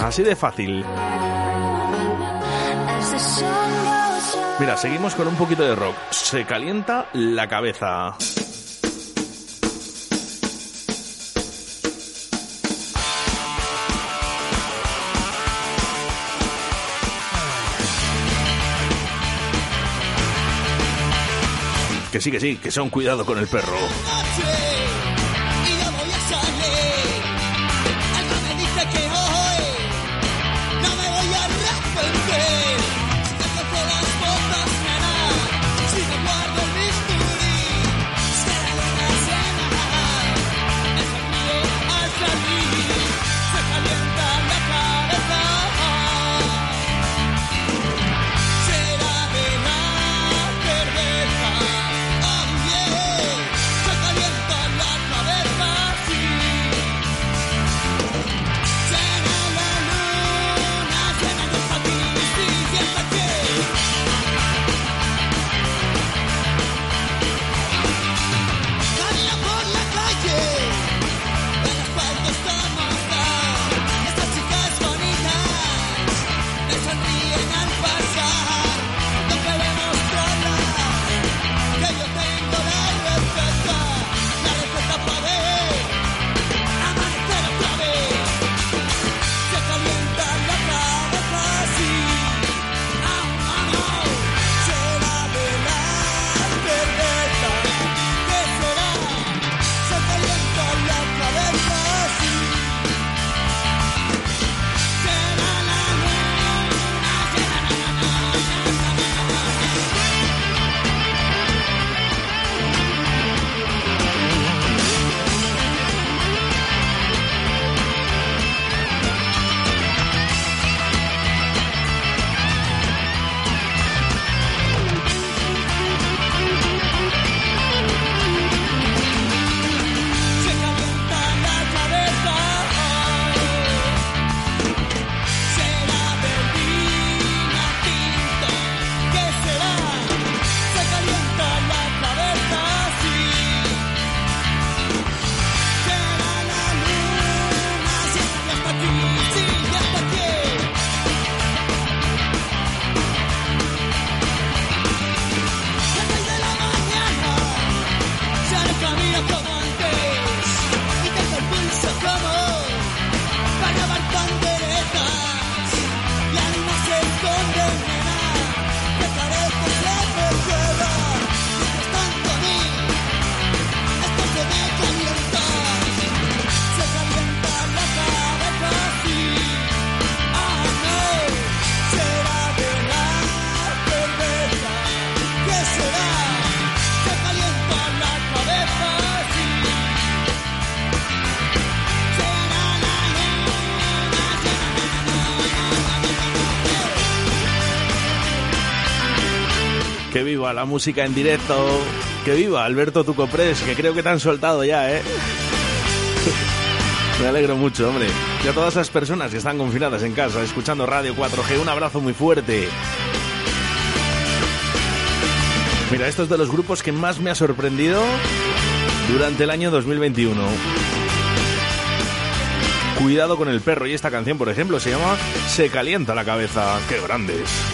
S14: Así de fácil. Mira, seguimos con un poquito de rock. Se calienta la cabeza. Que sí, que sí, que son cuidado con el perro.
S2: la
S14: música en directo, que viva Alberto Tucopres, que creo que te han soltado ya, ¿eh? Me alegro mucho, hombre. Y a todas las personas que están confinadas en casa escuchando Radio 4G, un abrazo muy fuerte. Mira, esto es de los grupos que más me ha sorprendido durante el año 2021.
S2: Cuidado con el perro y esta canción, por ejemplo, se llama Se calienta la cabeza. ¡Qué grandes!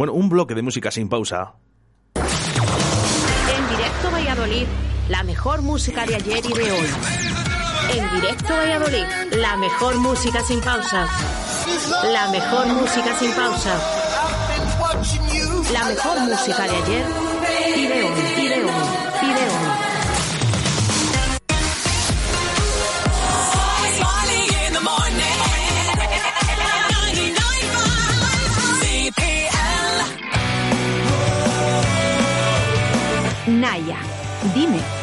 S2: Bueno, un bloque de música sin pausa.
S20: En directo Valladolid, la mejor música de ayer y de hoy. En directo Valladolid, la mejor música sin pausa. La mejor música sin pausa. La mejor música de ayer
S10: Dime.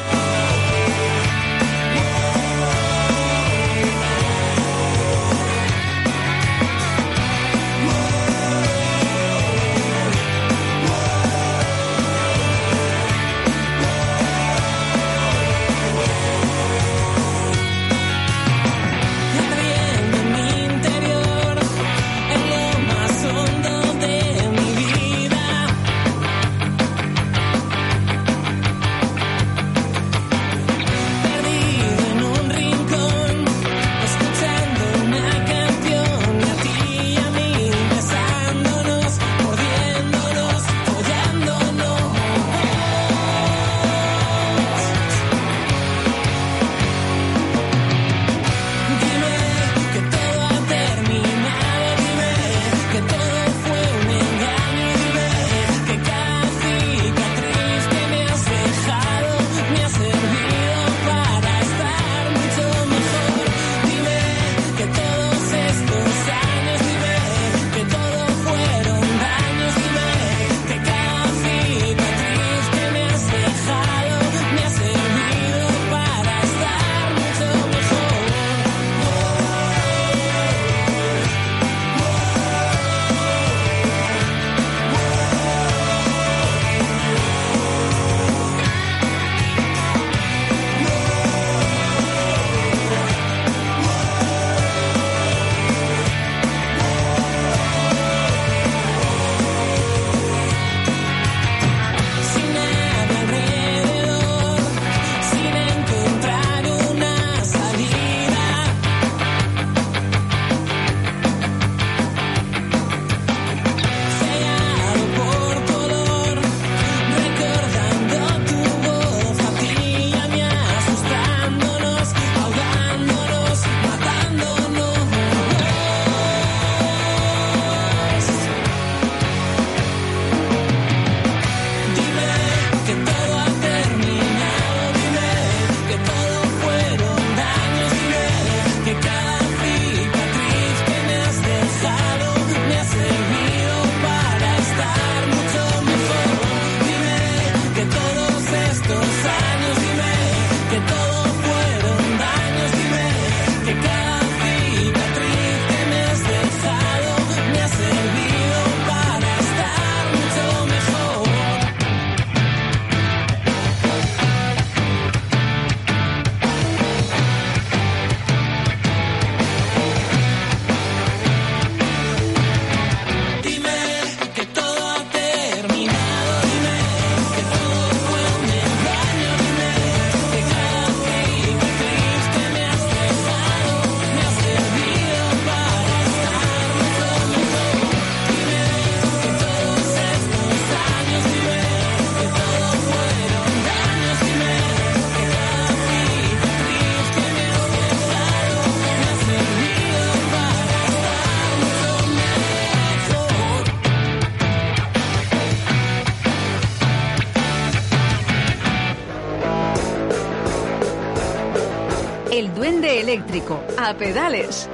S10: eléctrico. A pedales.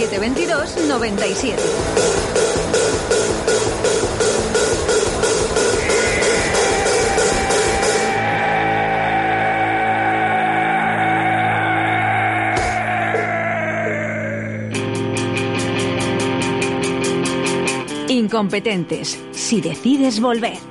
S3: ...681 0722 97 Incompetentes, si decides volver.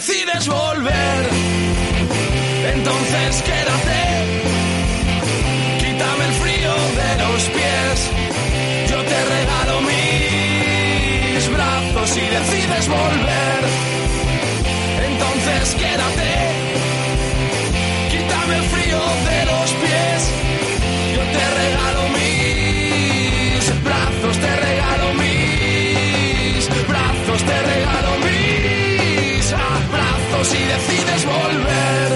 S21: Decides volver, entonces quédate, quítame el frío de los pies, yo te regalo mis brazos si decides volver. Entonces quédate, quítame el frío de los pies. Yo te regalo mis brazos, te regalo mis brazos, te regalo si decides volver.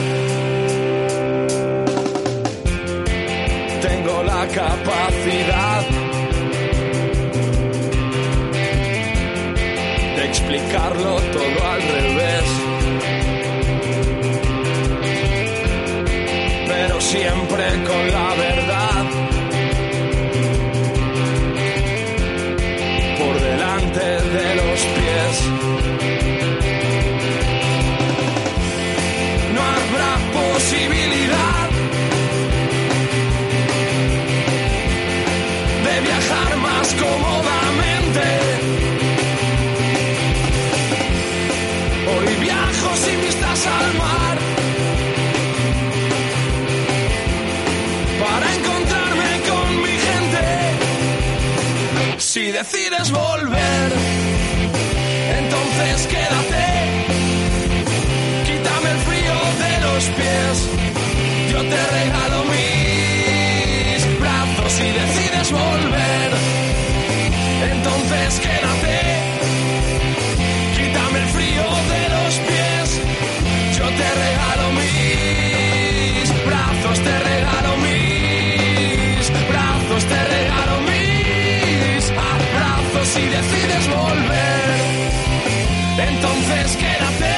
S21: Tengo la capacidad de explicarlo todo al revés. Pero siempre con la verdad decides volver, entonces quédate. Quítame el frío de los pies. Yo te regalo mis brazos si decides volver. Entonces quédate. Quítame el frío de los pies. Yo te regalo mis brazos, te si decides volver, entonces quédate.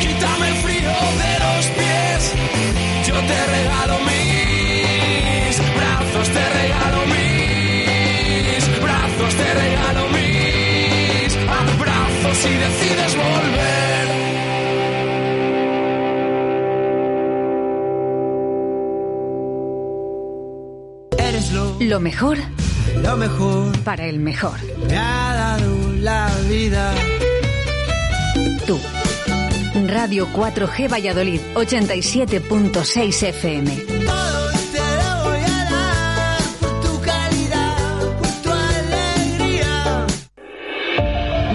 S21: Quítame el frío de los pies, yo te regalo mis brazos, te regalo mis brazos, te regalo mis abrazos si decides volver.
S22: Eres lo,
S3: Lo mejor
S22: lo mejor
S3: para el mejor.
S22: me ha dado la vida.
S3: Tú. Radio 4G Valladolid, 87.6 FM.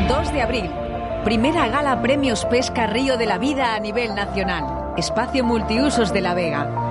S3: 2 de abril. Primera gala Premios Pesca Río de la Vida a nivel nacional. Espacio Multiusos de la Vega.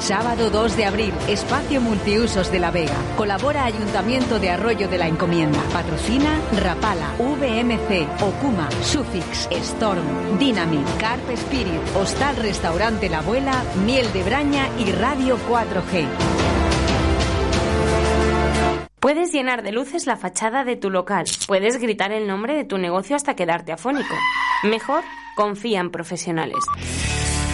S3: Sábado 2 de abril, Espacio Multiusos de La Vega. Colabora Ayuntamiento de Arroyo de la Encomienda. Patrocina Rapala, VMC, Okuma, Sufix, Storm, Dynamic, Carp Spirit, Hostal Restaurante La Abuela, Miel de Braña y Radio 4G.
S23: Puedes llenar de luces la fachada de tu local. Puedes gritar el nombre de tu negocio hasta quedarte afónico. Mejor, confía en profesionales.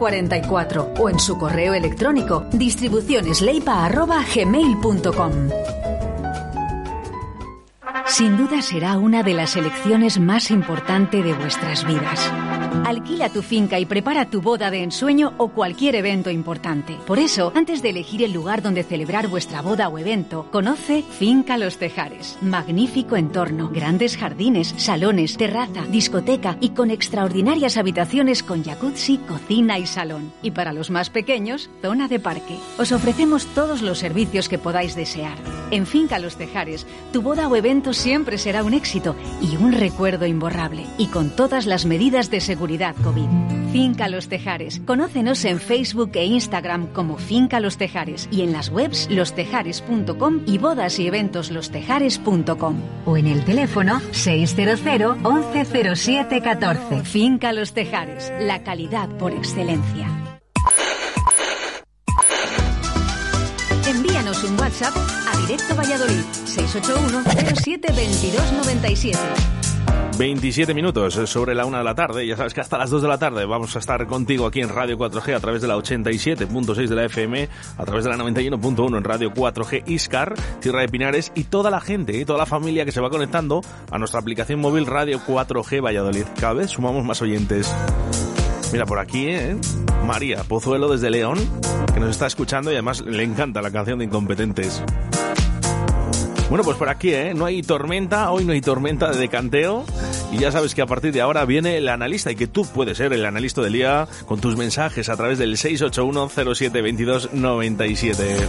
S3: 672-6590-44 o en su correo electrónico distribucionesleipa.gmail.com Sin duda será una de las elecciones más importantes de vuestras vidas. Alquila tu finca y prepara tu boda de ensueño o cualquier evento importante. Por eso, antes de elegir el lugar donde celebrar vuestra boda o evento, conoce Finca Los Tejares. Magnífico entorno, grandes jardines, salones, terraza, discoteca y con extraordinarias habitaciones con jacuzzi, cocina y salón. Y para los más pequeños, zona de parque. Os ofrecemos todos los servicios que podáis desear. En Finca Los Tejares, tu boda o evento siempre será un éxito y un recuerdo imborrable. Y con todas las medidas de seguridad COVID. Finca Los Tejares. Conócenos en Facebook e Instagram como Finca Los Tejares y en las webs lostejares.com y bodas y eventos lostejares.com o en el teléfono 600 1107 14. Finca Los Tejares. La calidad por excelencia. Envíanos un WhatsApp Directo Valladolid 681 07 22 97.
S2: 27 minutos sobre la una de la tarde. Ya sabes que hasta las 2 de la tarde vamos a estar contigo aquí en Radio 4G a través de la 87.6 de la FM, a través de la 91.1 en Radio 4G Iscar, Tierra de Pinares y toda la gente y toda la familia que se va conectando a nuestra aplicación móvil Radio 4G Valladolid. Cada vez sumamos más oyentes. Mira, por aquí, ¿eh? María Pozuelo desde León, que nos está escuchando y además le encanta la canción de Incompetentes. Bueno, pues por aquí, ¿eh? No hay tormenta, hoy no hay tormenta de decanteo. Y ya sabes que a partir de ahora viene el analista y que tú puedes ser el analista del día con tus mensajes a través del 681 07 22 97.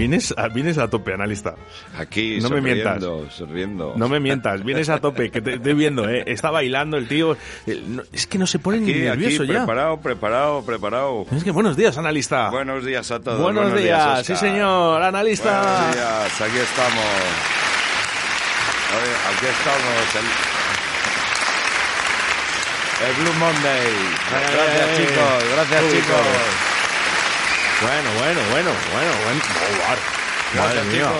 S2: Vienes, a, vienes a tope, analista.
S24: Aquí,
S2: no me mientas.
S24: sonriendo.
S2: No me mientas, vienes a tope, que te estoy viendo, ¿eh? Está bailando el tío. Eh, es que no se pone ni
S24: Aquí, aquí,
S2: nervioso ya.
S24: preparado, preparado, preparado.
S2: Es que buenos días, analista.
S24: Buenos días a todos.
S2: Buenos, días, sí señor, analista.
S24: Buenos días, aquí estamos. Oye, aquí estamos. El, el Blue Monday. Gracias,
S2: eh,
S24: chicos. Gracias, chicos.
S2: Bueno, bueno, bueno, bueno, bueno. Oh, madre
S24: Gracias,
S2: mía.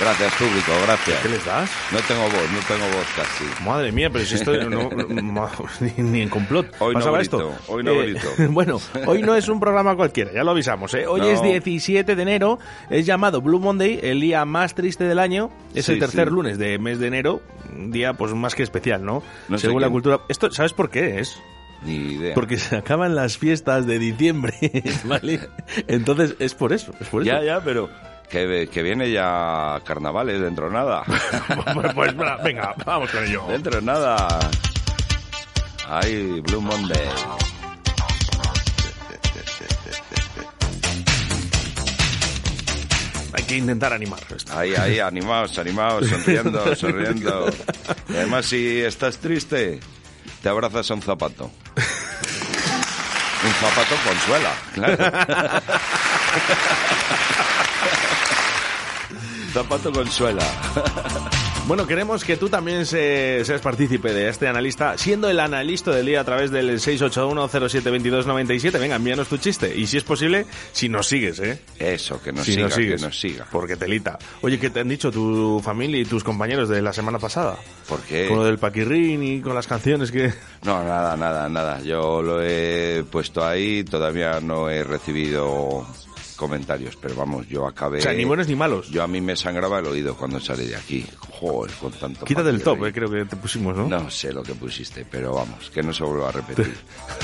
S24: Gracias, público, gracias.
S2: ¿Qué les das?
S24: No tengo voz, no tengo voz casi.
S2: Madre mía, pero si esto no, no- ni, ni en complot.
S24: Hoy no
S2: pasaba
S24: grito,
S2: esto.
S24: hoy no grito.
S2: bueno, hoy no es un programa cualquiera, ya lo avisamos. ¿eh? Hoy
S24: No.
S2: es 17 de enero, es llamado Blue Monday, el día más triste del año. Es
S24: Sí,
S2: el tercer
S24: sí.
S2: lunes de mes de enero, un día pues más que especial, ¿no? Según la
S24: quién.
S2: cultura. Esto, ¿sabes por qué es?
S24: Ni idea.
S2: Porque se acaban las fiestas de diciembre, ¿vale? Entonces es por eso, es por eso.
S24: Ya, ya, pero que, que viene ya carnavales dentro de nada.
S2: pues, pues, venga, vamos con ello.
S24: Dentro de nada. Ay, Blue Monday.
S2: Hay que intentar animar.
S24: Ahí, ahí, animaos, animaos, sonriendo, sonriendo. Y además, si estás triste, te abrazas a un zapato. Un zapato consuela, claro. zapato consuela.
S2: Bueno, queremos que tú también se- seas partícipe de este analista, siendo el analista del día a través del 681-072297. Venga, envíanos tu chiste. Y si es posible, si nos sigues, ¿eh?
S24: Eso, que nos
S2: si
S24: siga,
S2: nos sigues.
S24: que nos siga.
S2: Porque telita. Oye, ¿qué te han dicho tu familia y tus compañeros de la semana pasada?
S24: ¿Por qué?
S2: Con lo del paquirrín y con las canciones que...
S24: No, nada, nada, nada. Yo lo he puesto ahí, todavía no he recibido comentarios, pero vamos, yo acabé...
S2: O sea, ni buenos ni malos.
S24: Yo a mí me sangraba el oído cuando salí de aquí. Joder, con tanto...
S2: Quítate el top, eh, creo que te pusimos, ¿no?
S24: No sé lo que pusiste, pero vamos, que no se vuelva a repetir.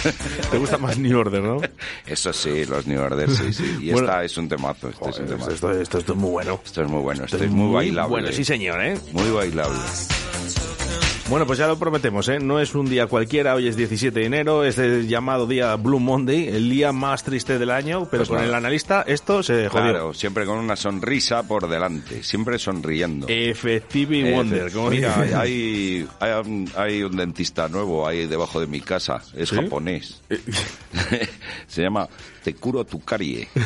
S2: Te gusta más New Order, ¿no?
S24: Eso sí, los New Order, sí, sí. Y
S2: Bueno.
S24: esta es un temazo, este es un temazo.
S2: esto, esto, esto es muy bueno.
S24: Esto es muy bueno, esto
S2: Esto
S24: es muy bailable.
S2: Bueno, sí señor, ¿eh?
S24: Muy bailable.
S2: Bueno, pues ya lo prometemos, ¿eh? No es un día cualquiera, hoy es 17 de enero, es el llamado día Blue Monday, el día más triste del año, pero
S24: Pues
S2: con
S24: nada.
S2: el analista esto se jodió.
S24: Claro, siempre con una sonrisa por delante, siempre sonriendo.
S2: Effective
S24: Eh,
S2: Wonder, como
S24: Mira, hay, hay, un, hay un dentista nuevo ahí debajo de mi casa, es
S2: ¿Sí?
S24: japonés. Se llama Tekuro Tukarie.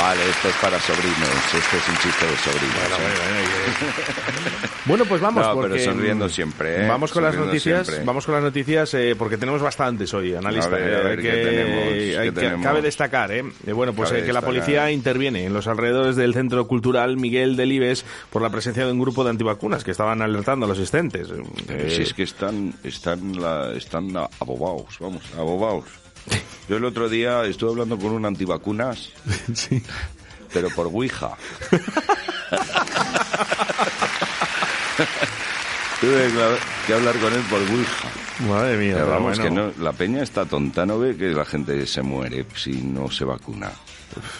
S24: Vale, esto es para sobrinos, esto es un chiste de sobrinos. ¿eh?
S2: Bueno, pues vamos,
S24: No,
S2: porque
S24: pero sonriendo siempre, ¿eh?
S2: Vamos con las noticias,
S24: siempre.
S2: vamos con las noticias eh, porque tenemos bastantes hoy, analista.
S24: A ver,
S2: eh,
S24: a ver,
S2: hay
S24: ¿qué
S2: que-
S24: tenemos? ¿Qué
S2: hay que-
S24: tenemos?
S2: cabe destacar, eh, eh, bueno, pues eh, que la policía interviene en los alrededores del Centro Cultural Miguel Delibes por la presencia de un grupo de antivacunas que estaban alertando a los asistentes. Eh,
S24: si es que están, están, la- están abobados, vamos, abobados. Yo el otro día estuve hablando con un antivacunas, pero por Ouija. Tuve que- que hablar con él por Ouija.
S2: Madre mía,
S24: Pero vamos,
S2: bueno.
S24: que no, la peña está tonta, no ve que la gente se muere si no se vacuna.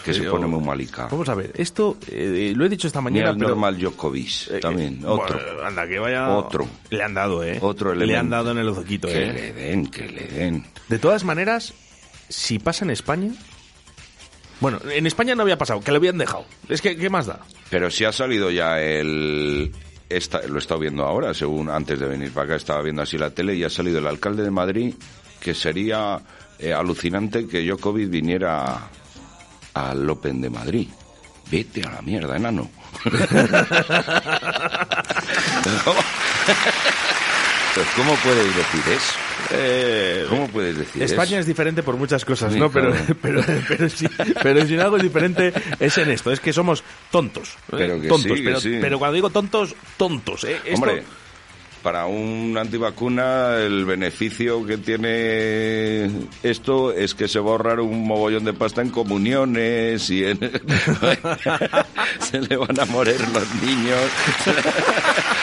S24: Que se pone muy malica.
S2: Vamos a ver, esto eh, lo he dicho esta
S24: Ni
S2: mañana,
S24: el
S2: pero...
S24: normal Djokovic, también,
S2: Eh,
S24: otro.
S2: bueno, anda, que vaya...
S24: Otro.
S2: Le han dado, ¿eh?
S24: Otro
S2: Le han
S24: elemento.
S2: dado en el hociquito,
S24: Que
S2: ¿eh?
S24: le den, que le den.
S2: De todas maneras, si pasa en España... Bueno, en España no había pasado, que lo habían dejado. Es que, ¿qué más da?
S24: Pero si ha salido ya el... Esta, lo he estado viendo ahora, según antes de venir para acá, estaba viendo así la tele y ha salido el alcalde de Madrid, que sería eh, alucinante que Djokovic viniera al Open de Madrid. Vete a la mierda, enano. ¿Cómo? Pues, ¿Cómo puedes decir eso? ¿Cómo puedes decir
S2: Eh, España
S24: eso?
S2: es diferente por muchas cosas, ¿no? Pero, pero, pero, si, pero si algo es diferente es en esto, es que somos tontos. ¿eh?
S24: Pero que
S2: tontos,
S24: sí, que
S2: pero,
S24: sí.
S2: pero cuando digo tontos, tontos, ¿eh? Esto-
S24: Hombre, para un antivacuna el beneficio que tiene esto es que se va a ahorrar un mogollón de pasta en comuniones y en... se le van a morir los niños.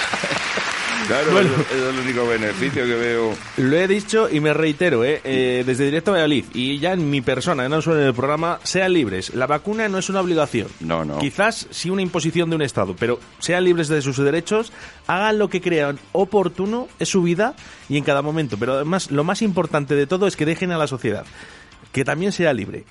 S24: Claro,
S2: Bueno.
S24: es el único beneficio que veo.
S2: Lo he dicho y me reitero, ¿eh? Eh, desde Directo Valladolid y ya en mi persona, no solo en el programa, sean libres. La vacuna no es una obligación.
S24: No, no.
S2: Quizás sí una imposición de un Estado, pero sean libres de sus derechos, hagan lo que crean oportuno, es su vida y en cada momento. Pero además, lo más importante de todo es que dejen a la sociedad que también sea libre.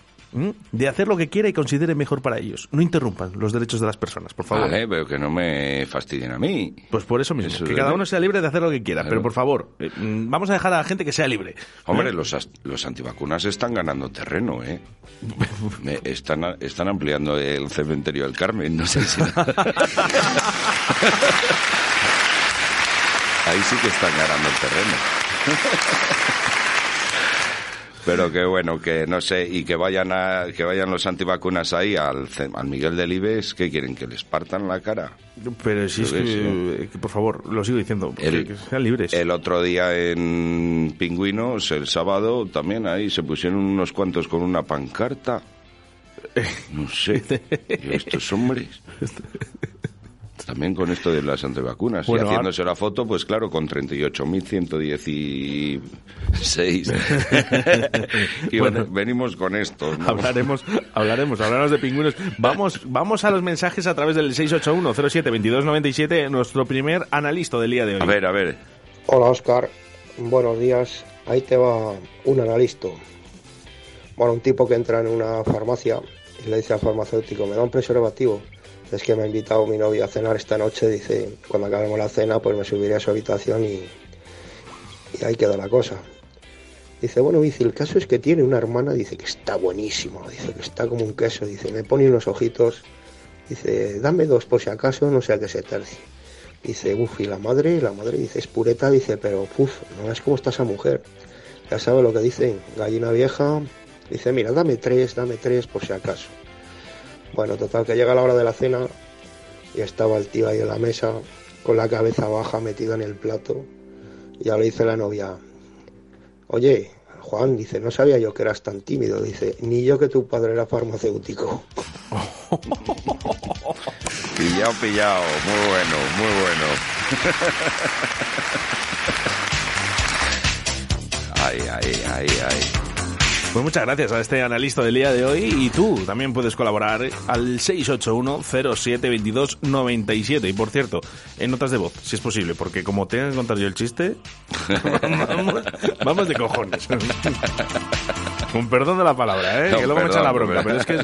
S2: De hacer lo que quiera y considere mejor para ellos. No interrumpan los derechos de las personas, por favor.
S24: Vale, pero que no me fastidien a mí.
S2: Pues por eso mismo,
S24: Eso
S2: que cada uno sea libre de hacer lo que quiera,
S24: Claro.
S2: pero por favor, eh, mm, vamos a dejar a la gente que sea libre.
S24: Hombre,
S2: ¿Eh?
S24: los, los antivacunas están ganando terreno, ¿eh? Me- están, están ampliando el cementerio del Carmen, no sé si... Ahí sí que están ganando el terreno. Pero que bueno, que no sé, y que vayan a, que vayan los antivacunas ahí al, al Miguel Delibes, ¿qué quieren? ¿Que les partan la cara?
S2: Pero si es que, eh, que, por favor, lo sigo diciendo, que-
S24: El-
S2: que sean libres.
S24: El otro día en Pingüinos, el sábado, también ahí se pusieron unos cuantos con una pancarta. No sé, estos hombres. También con esto de las antivacunas.
S2: Bueno,
S24: y haciéndose la foto, pues claro, con 38.116. y
S2: Bueno.
S24: bueno, venimos con esto. ¿no?
S2: Hablaremos, hablaremos, hablaremos de pingüinos. Vamos, vamos a los mensajes a través del 681-07-2297, nuestro primer analista del día de hoy.
S24: A ver, a ver.
S25: Hola Oscar, buenos días. Ahí te va un analista. Bueno, un tipo que entra en una farmacia y le dice al farmacéutico, me da un preservativo. Es que me ha invitado mi novia a cenar esta noche. Dice, cuando acabemos la cena, pues me subiré a su habitación y, y ahí queda la cosa. Dice, bueno, dice, el caso es que tiene una hermana, dice que está buenísimo, dice que está como un queso, dice, me pone unos ojitos, dice, dame dos por si acaso, no sea que se tercie. Dice, uff, y la madre, la madre dice, es pureta, dice, pero uff, no es como está esa mujer. Ya sabe lo que dicen, gallina vieja, dice, mira, dame tres, dame tres por si acaso. Bueno, total, que llega la hora de la cena y estaba el tío ahí en la mesa con la cabeza baja metida en el plato. Y ya le dice la novia, oye, Juan, dice, no sabía yo que eras tan tímido, dice, ni yo que tu padre era farmacéutico.
S24: Pillado, pillado. Muy bueno, muy bueno. ay, ay, ay, ay.
S2: Pues muchas gracias a este analista del día de hoy y tú también puedes colaborar al 681-07-2297. Y por cierto, en notas de voz, si es posible, porque como tenga que contar yo el chiste, vamos, vamos de cojones. Con perdón de la palabra, ¿eh?
S24: No,
S2: que luego me echan la bronca, pero es que...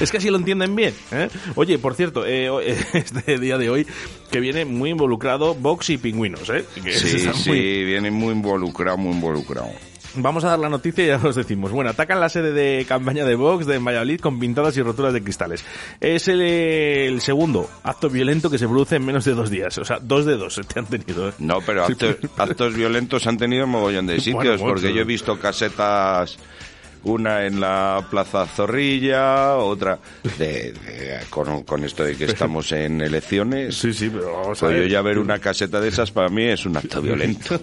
S2: Es que así lo entienden bien. ¿eh? Oye, por cierto, eh, ho- este día de hoy que viene muy involucrado Vox y Pingüinos. ¿eh? Que
S24: Sí, sí,
S2: muy-
S24: viene muy involucrado, muy involucrado.
S2: Vamos a dar la noticia y ya os decimos. Bueno, atacan la sede de campaña de Vox de Valladolid con pintadas y roturas de cristales. Es el, el segundo acto violento que se produce en menos de dos días. O sea, dos de dos te han tenido. ¿eh?
S24: No, pero actos, actos violentos han tenido mogollón de sitios,
S2: Bueno,
S24: porque yo he visto casetas, una en la Plaza Zorrilla, otra de, de- con, con esto de que estamos en elecciones.
S2: Sí, sí, pero vamos a
S24: Pues yo
S2: ver.
S24: ya ver una caseta de esas para mí es un acto violento.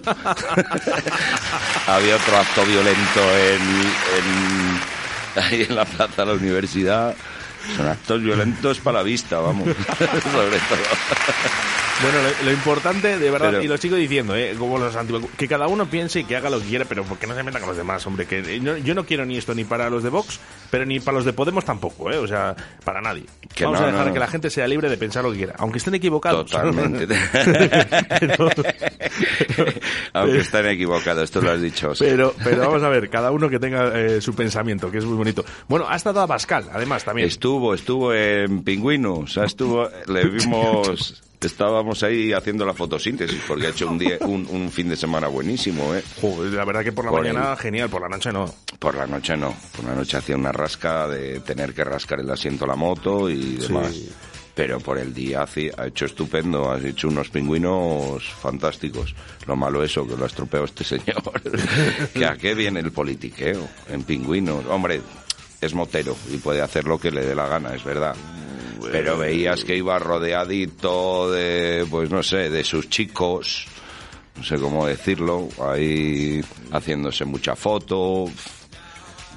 S24: Había otro acto violento en, en- ahí en la Plaza de la Universidad. Son actos violentos para la vista, vamos. Sobre todo.
S2: Bueno, lo, lo importante, de verdad,
S24: Pero-
S2: y lo sigo diciendo, ¿eh? como los que cada uno piense y que haga lo que quiera, pero porque no se meta con los demás, hombre. Que eh, no- yo no quiero ni esto ni para los de Vox, pero ni para los de Podemos tampoco, ¿eh? O sea, para nadie.
S24: Que
S2: Vamos
S24: no,
S2: a dejar
S24: no.
S2: que la gente sea libre de pensar lo que quiera, aunque estén equivocados.
S24: Totalmente.
S2: Pero-
S24: Aunque estén equivocados, tú lo has dicho.
S2: Pero, pero vamos a ver, cada uno que tenga eh, su pensamiento, que es muy bonito. Bueno, ha estado a Pascal, además, también.
S24: Estuvo, estuvo en Pingüino, o sea, estuvo, le vimos, estábamos ahí haciendo la fotosíntesis, porque ha hecho un día, un, un fin de semana buenísimo, ¿eh?
S2: Joder, la verdad que por la
S24: Por
S2: mañana,
S24: el-
S2: genial, por la noche no.
S24: Por la noche no, por la noche hacía una rasca de tener que rascar el asiento a la moto y demás.
S2: Sí.
S24: Pero por el día ha hecho estupendo, ha hecho unos pingüinos fantásticos. Lo malo eso, que lo ha estropeado este señor. que a qué viene el politiqueo en pingüinos. Hombre, es motero y puede hacer lo que le dé la gana, es verdad. Pero veías que iba rodeadito de, pues no sé, de sus chicos, no sé cómo decirlo, ahí haciéndose mucha foto.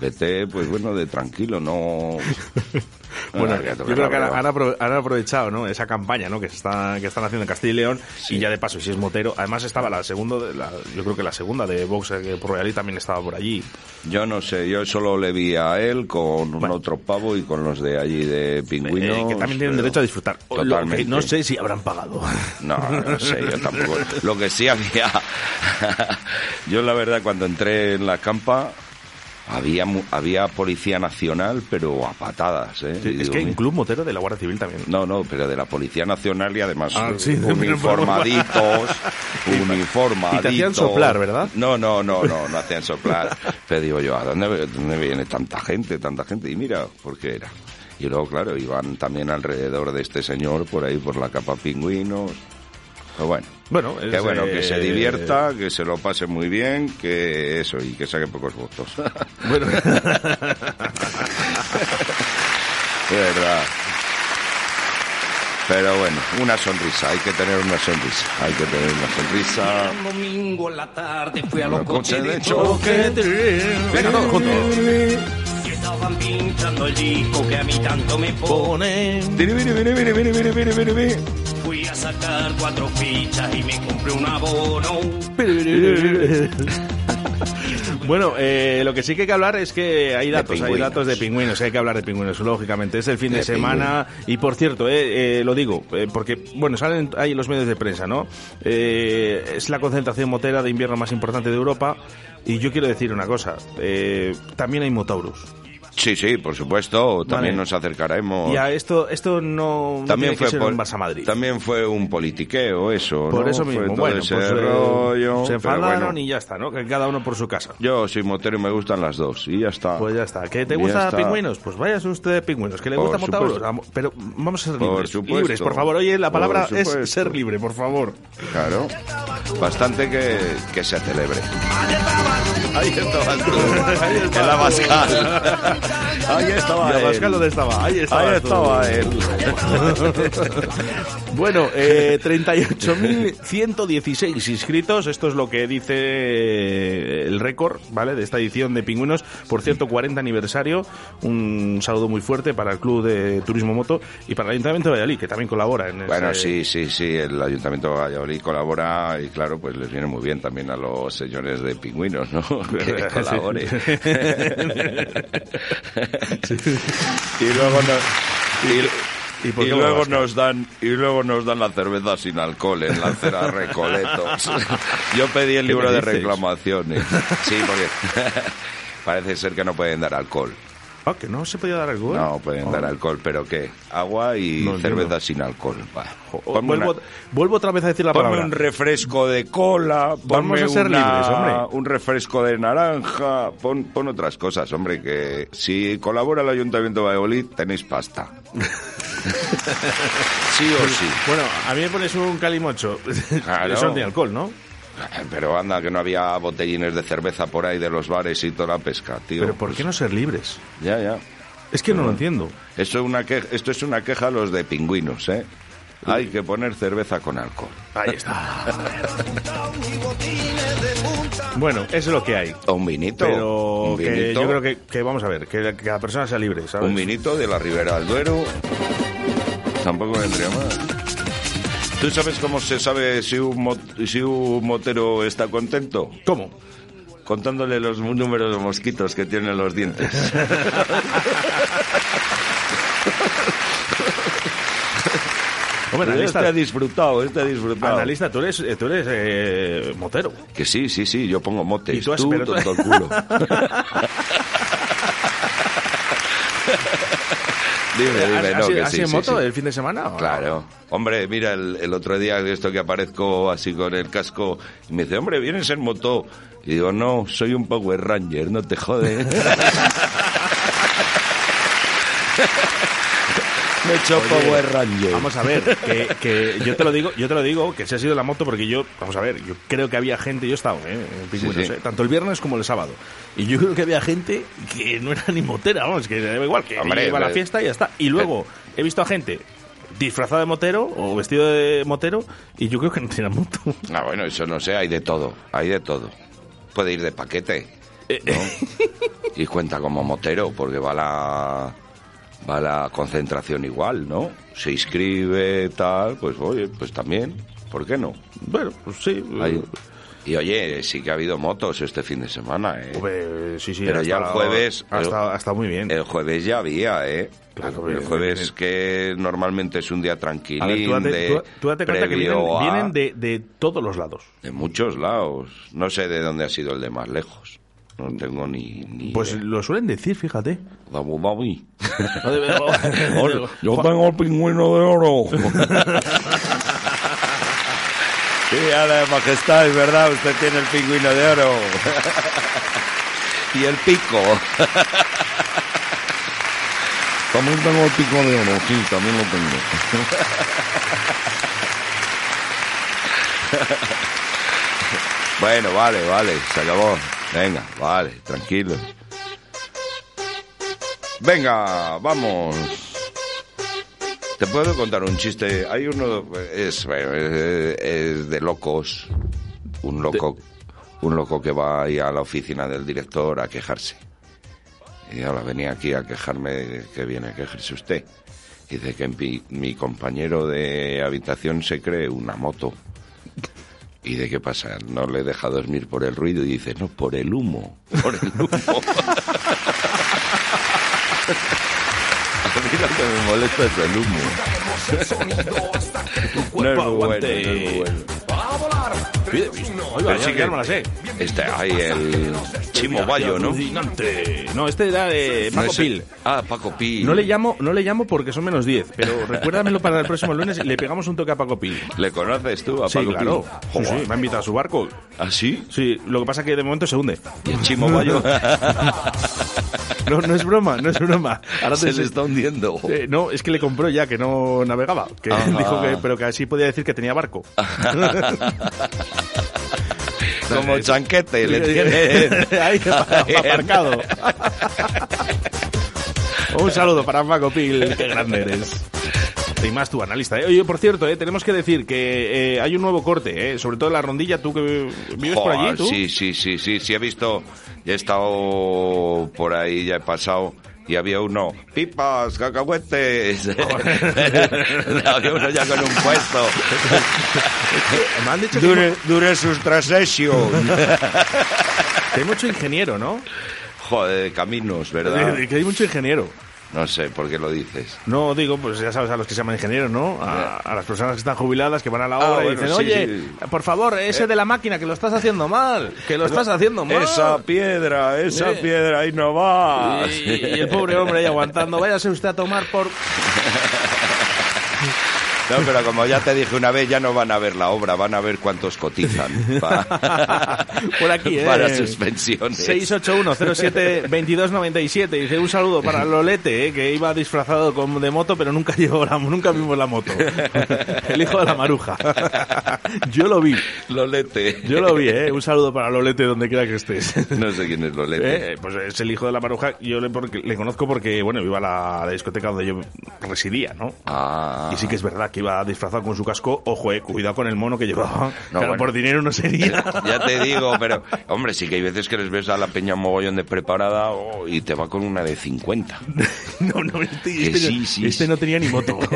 S24: Vete, pues bueno, de tranquilo, no.
S2: Bueno, yo creo que han, aprovechado ¿no? esa campaña ¿no? que, se está, que están haciendo en Castilla y León y ya de paso, si es motero, además estaba la segunda, la- yo creo que la segunda de Vox eh, por Royalí también estaba por allí.
S24: Yo no sé, yo solo le vi a él con un otro pavo y con los de allí de pingüinos.
S2: Eh, que también tienen derecho a disfrutar. Lo que
S24: Totalmente.
S2: no sé si habrán pagado.
S24: No, no sé, yo tampoco. Lo que sí había. yo, la verdad, cuando entré en la campa, había, había policía nacional, pero a patadas, ¿eh?
S2: Sí, es
S24: digo,
S2: que hay un
S24: "Mi-
S2: club motero de la Guardia Civil también.
S24: No, no, pero de la Policía Nacional y además
S2: Ah, sí, de-
S24: uniformaditos,
S2: Y
S24: uniformaditos.
S2: te hacían soplar, ¿verdad?
S24: No, no, no, no, no hacían soplar. Pero digo yo, ¿a dónde, dónde viene tanta gente, tanta gente? Y mira, ¿por qué era? Y luego, claro, iban también alrededor de este señor, por ahí, por la capa pingüinos. Pero bueno,
S2: Bueno,
S24: que
S2: es,
S24: bueno, que
S2: eh,
S24: se divierta, que se lo pase muy bien, que eso, y que saque pocos votos.
S2: Bueno.
S24: De verdad. Pero bueno, una sonrisa, hay que tener una sonrisa, hay que tener una sonrisa.
S21: Un domingo en la tarde fui a los
S24: Los coches
S21: coches
S24: de
S21: de
S24: choque.
S21: choque.
S2: Venga, todos juntos.
S21: Estaban pinchando el disco que a mí tanto me pone. Fui a sacar cuatro fichas y me compré un abono.
S2: Bueno, eh, lo que sí que hay que hablar es que hay datos, hay datos de pingüinos, hay que hablar de pingüinos, lógicamente. Es el fin de,
S24: De
S2: semana y, por cierto, eh, eh, lo digo, eh, porque, bueno, salen ahí los medios de prensa, ¿no? Eh, es la concentración motera de invierno más importante de Europa y yo quiero decir una cosa, eh, también hay motaurus.
S24: Sí, sí, por supuesto, también
S2: Vale.
S24: nos acercaremos.
S2: Y a esto, esto no, no
S24: también
S2: que
S24: fue
S2: ser
S24: por-
S2: un Barça Madrid.
S24: También fue un politiqueo eso,
S2: Por
S24: ¿no?
S2: eso
S24: Fue
S2: mismo,
S24: todo
S2: bueno,
S24: ese
S2: pues eh,
S24: rollo,
S2: se enfadaron
S24: bueno.
S2: y ya está, ¿no? Que cada uno por su casa.
S24: Yo soy motero y me gustan las dos y ya está.
S2: Pues ya está. ¿Que te
S24: Ya
S2: gusta
S24: está.
S2: pingüinos? Pues váyase usted de pingüinos. ¿Que le
S24: Por
S2: gusta Motauros? Pero vamos a ser
S24: Por
S2: libres.
S24: supuesto.
S2: Libres, por favor. Oye, la
S24: Por
S2: palabra es ser libre, por favor.
S24: Claro. Bastante que, que se celebre. Ahí estabas tú. En la
S2: tú.
S24: Ahí estaba
S2: ¿Y la
S24: él.
S2: Bascal dónde estaba? Ahí estaba
S24: Ahí estaba él.
S2: Bueno, eh, 38.116 inscritos. Esto es lo que dice el récord, ¿vale? De esta edición de Pingüinos. Por cierto, 40 aniversario. Un saludo muy fuerte para el Club de Turismo Moto y para el Ayuntamiento de Valladolid, que también colabora en
S24: Bueno,
S2: ese-
S24: sí, sí, sí, el Ayuntamiento de Valladolid colabora y claro, pues les viene muy bien también a los señores de pingüinos, ¿no? Que y luego nos, y,
S2: ¿Y por
S24: y
S2: qué
S24: luego nos dan y luego nos dan la cerveza sin alcohol en la acera Recoletos. Yo pedí el
S2: ¿Qué
S24: libro de reclamaciones. Sí, porque parece ser que no pueden dar alcohol.
S2: Ah, que no se podía dar alcohol.
S24: No pueden dar
S2: Ah.
S24: alcohol, pero ¿qué? Agua y
S2: No
S24: cerveza sin alcohol. Va.
S2: O-
S24: Ponme
S2: vuelvo,
S24: una-
S2: vuelvo otra vez a decir la
S24: Ponme
S2: palabra.
S24: un refresco de cola, ponme
S2: a ser
S24: una-
S2: libres, hombre.
S24: un refresco de naranja, pon, pon otras cosas, hombre, que si colabora el Ayuntamiento de Valladolid tenéis pasta. sí o sí.
S2: Bueno, a mí me pones un calimocho.
S24: Claro.
S2: Eso no tiene alcohol, ¿no?
S24: Pero anda, que no había botellines de cerveza por ahí de los bares y toda la pesca, tío.
S2: Pero ¿por qué no ser libres?
S24: Ya, ya.
S2: Es que no lo entiendo.
S24: Esto es una, que, esto es una queja a los de pingüinos, ¿eh? Hay que poner cerveza con alcohol.
S2: Ahí está. Bueno, eso es lo que hay.
S24: Un vinito.
S2: Pero
S24: un
S2: que
S24: vinito,
S2: yo creo que, que vamos a ver, que, la- que cada persona sea libre, ¿sabes?
S24: un vinito de la Ribera del Duero. Tampoco vendría mal. ¿Tú sabes cómo se sabe si un, mo- si un motero está contento?
S2: ¿Cómo?
S24: Contándole los números de mosquitos que tienen los dientes.
S2: Hombre, analista,
S24: este ha disfrutado, este ha disfrutado.
S2: analista, tú eres, tú eres eh, motero.
S24: Que sí, sí, sí, yo pongo motes.
S2: Y tú has-
S24: tú,
S2: pero
S24: tonto el culo. dime, dime,
S2: ¿Has,
S24: no,
S2: has-
S24: que
S2: has
S24: sí,
S2: ido en
S24: sí,
S2: moto
S24: sí.
S2: el fin de semana? o-
S24: Claro. Hombre, mira, el, el otro día esto que aparezco así con el casco, y me dice, hombre, ¿vienes en moto? Y digo, no, soy un Power Ranger, no te jode. me
S2: Oye,
S24: Power Ranger.
S2: Vamos a ver, que, que yo te lo digo, yo te lo digo, que se ha sido la moto porque yo, vamos a ver, yo creo que había gente, yo he estado ¿eh? en Pingüinos,
S24: Sí, sí.
S2: ¿eh? tanto el viernes como el sábado, y yo creo que había gente que no era ni motera, vamos, que da igual, que
S24: Hombre,
S2: iba a la fiesta y ya está. Y luego he visto a gente disfrazada de motero o vestido de motero y yo creo que no tenía moto.
S24: Ah, bueno, eso no sé, hay de todo, hay de todo. Puede ir de paquete,
S2: Eh,
S24: ¿no? y cuenta como motero, porque va a la... va a la concentración igual, ¿no? Se inscribe, tal, pues oye, pues también, ¿por qué no?
S2: Bueno, pues sí.
S24: Hay- y oye, sí que ha habido motos este fin de semana, ¿eh?
S2: Sí, sí.
S24: Pero ya el jueves...
S2: Ha estado, ha estado muy bien.
S24: El jueves ya había, ¿eh?
S2: Claro,
S24: el jueves
S2: bien.
S24: que normalmente es un día
S2: ver, tú date,
S24: de,
S2: tú- tú date cuenta que vienen,
S24: a-
S2: vienen de, de todos los lados.
S24: de muchos lados. No sé de dónde ha sido el de más lejos. No tengo ni, ni
S2: Pues lo suelen decir, fíjate.
S24: Abu Dhabi. Yo tengo el pingüino de oro. Sí, a la majestad, es verdad, usted tiene el pingüino de oro. y el pico. También tengo el pico de oro, sí, también lo tengo. bueno, vale, vale, se acabó. Venga, vale, tranquilo. Venga, vamos. Te puedo contar un chiste. Hay uno, es, es- es de locos. Un loco, un loco que va ahí a la oficina del director a quejarse. Y ahora venía aquí a quejarme que viene a quejarse usted. Dice que mi, mi compañero de habitación se cree una moto. ¿Y de qué pasa? No le deja dormir por el ruido y dice, no, por el humo. Por el humo. Mí lo que me molesta es el humo. No es muy bueno, no es muy bueno.
S2: Oiga,
S24: Pero
S2: ya-
S24: sí que
S2: no me la sé.
S24: Este, hay el Chimo Bayo, ¿no?
S2: No, este era de
S24: No
S2: Paco Pil.
S24: Ah, Paco Pil.
S2: No le llamo, no le llamo porque son menos 10, pero recuérdamelo para el próximo lunes y le pegamos un toque a Paco Pil.
S24: ¿Le conoces tú a
S2: Sí,
S24: Paco
S2: claro.
S24: Pil?
S2: Sí,
S24: Joder.
S2: sí, me ha invitado a su barco.
S24: ¿Ah, sí?
S2: Sí, lo que pasa es que de momento se hunde.
S24: ¿Y el Chimo Bayo?
S2: No, no es broma, no es broma. Ahora
S24: Se
S2: te-
S24: le está hundiendo.
S2: Eh, no, es que le compró ya, que no navegaba. Que
S24: Ajá.
S2: dijo que, pero que así podía decir que tenía barco.
S24: Como chanquete, le tiene...
S2: Ahí, aparcado. Un saludo para Paco Pil, qué grande eres. Y más tu analista. ¿eh? Oye, por cierto, ¿eh? tenemos que decir que eh, hay un nuevo corte, ¿eh? sobre todo en la rondilla, tú que vives por allí, tú.
S24: Sí, sí, sí, sí, sí, he visto, ya he estado por ahí, ya he pasado, y había uno, pipas, cacahuetes. había uno ya con un puesto.
S2: Me han dicho que
S24: Dure, dure sus trasesión.
S2: que hay mucho ingeniero, ¿no?
S24: Joder, de caminos, ¿verdad?
S2: Que hay mucho ingeniero.
S24: No sé por qué lo dices.
S2: No, digo, pues ya sabes a los que se llaman ingenieros, ¿no? A, a las personas que están jubiladas, que van a la
S24: Ah,
S2: obra y
S24: bueno,
S2: dicen,
S24: sí,
S2: oye,
S24: sí.
S2: por favor, ese
S24: Eh.
S2: de la máquina, que lo estás haciendo mal, que lo estás haciendo mal.
S24: Esa piedra, esa piedra, ahí no va.
S2: Y, y el pobre hombre ahí aguantando, váyase usted a tomar por...
S24: No, pero como ya te dije una vez, ya no van a ver la obra, van a ver cuántos cotizan pa-
S2: Por aquí, ¿eh?
S24: para sus pensiones.
S2: 681-07-2297. Dice un saludo para Lolete, ¿eh? que iba disfrazado de moto, pero nunca llegó la, nunca vimos la moto. El hijo de la maruja. Yo lo vi.
S24: Lolete.
S2: Yo lo vi, ¿eh? Un saludo para Lolete donde quiera que estés.
S24: No sé quién es Lolete.
S2: Eh, Pues es el hijo de la maruja. Yo le, porque- le conozco porque, bueno, iba a la, la discoteca donde yo residía, ¿no?
S24: Ah.
S2: Y sí que es verdad que iba disfrazado con su casco. Ojo, eh, cuidado con el mono que llevaba.
S24: No,
S2: claro,
S24: bueno.
S2: por dinero no sería.
S24: Ya te digo, pero hombre, sí que hay veces que les ves a la peña mogollón de preparada oh, y te va con una de 50.
S2: No, no, este, este,
S24: sí,
S2: no,
S24: sí,
S2: este
S24: sí.
S2: no tenía ni moto.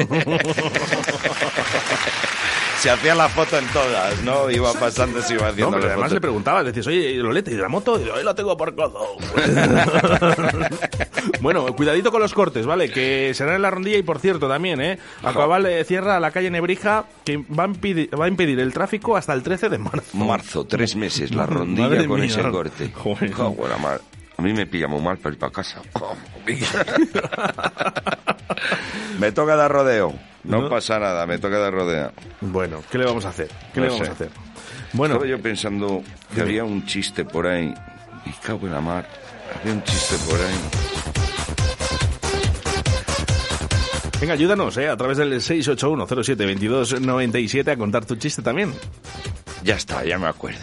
S24: Se hacía la foto en todas, ¿no? Iba pasando, se iba
S2: No,
S24: haciendo
S2: pero
S24: la
S2: además
S24: foto.
S2: le preguntaba, le decías, oye, Lolete, ¿y la moto? Y yo, ahí la tengo aparcado. bueno, cuidadito con los cortes, ¿vale? Que serán en la rondilla y, por cierto, también, ¿eh? Aquaval eh, cierra la calle Nebrija, que va a, impedir, va a impedir el tráfico hasta el 13 de marzo.
S24: Marzo, tres meses, la
S2: Madre
S24: rondilla con
S2: mía.
S24: ese corte.
S2: Joder.
S24: Joder, A mí me pilla muy mal para ir para casa. me toca dar rodeo. No,
S2: No.
S24: pasa nada, me toca dar rodeo.
S2: Bueno, ¿qué le vamos a hacer? ¿Qué
S24: No
S2: le vamos
S24: sé.
S2: a hacer? Bueno,
S24: Estaba yo pensando que
S2: Dime.
S24: había un chiste por ahí. Y cago en la mar. Había un chiste por ahí.
S2: venga, ayúdanos, ¿eh? A través del 681072297 a contar tu chiste también.
S24: Ya está, ya me acuerdo.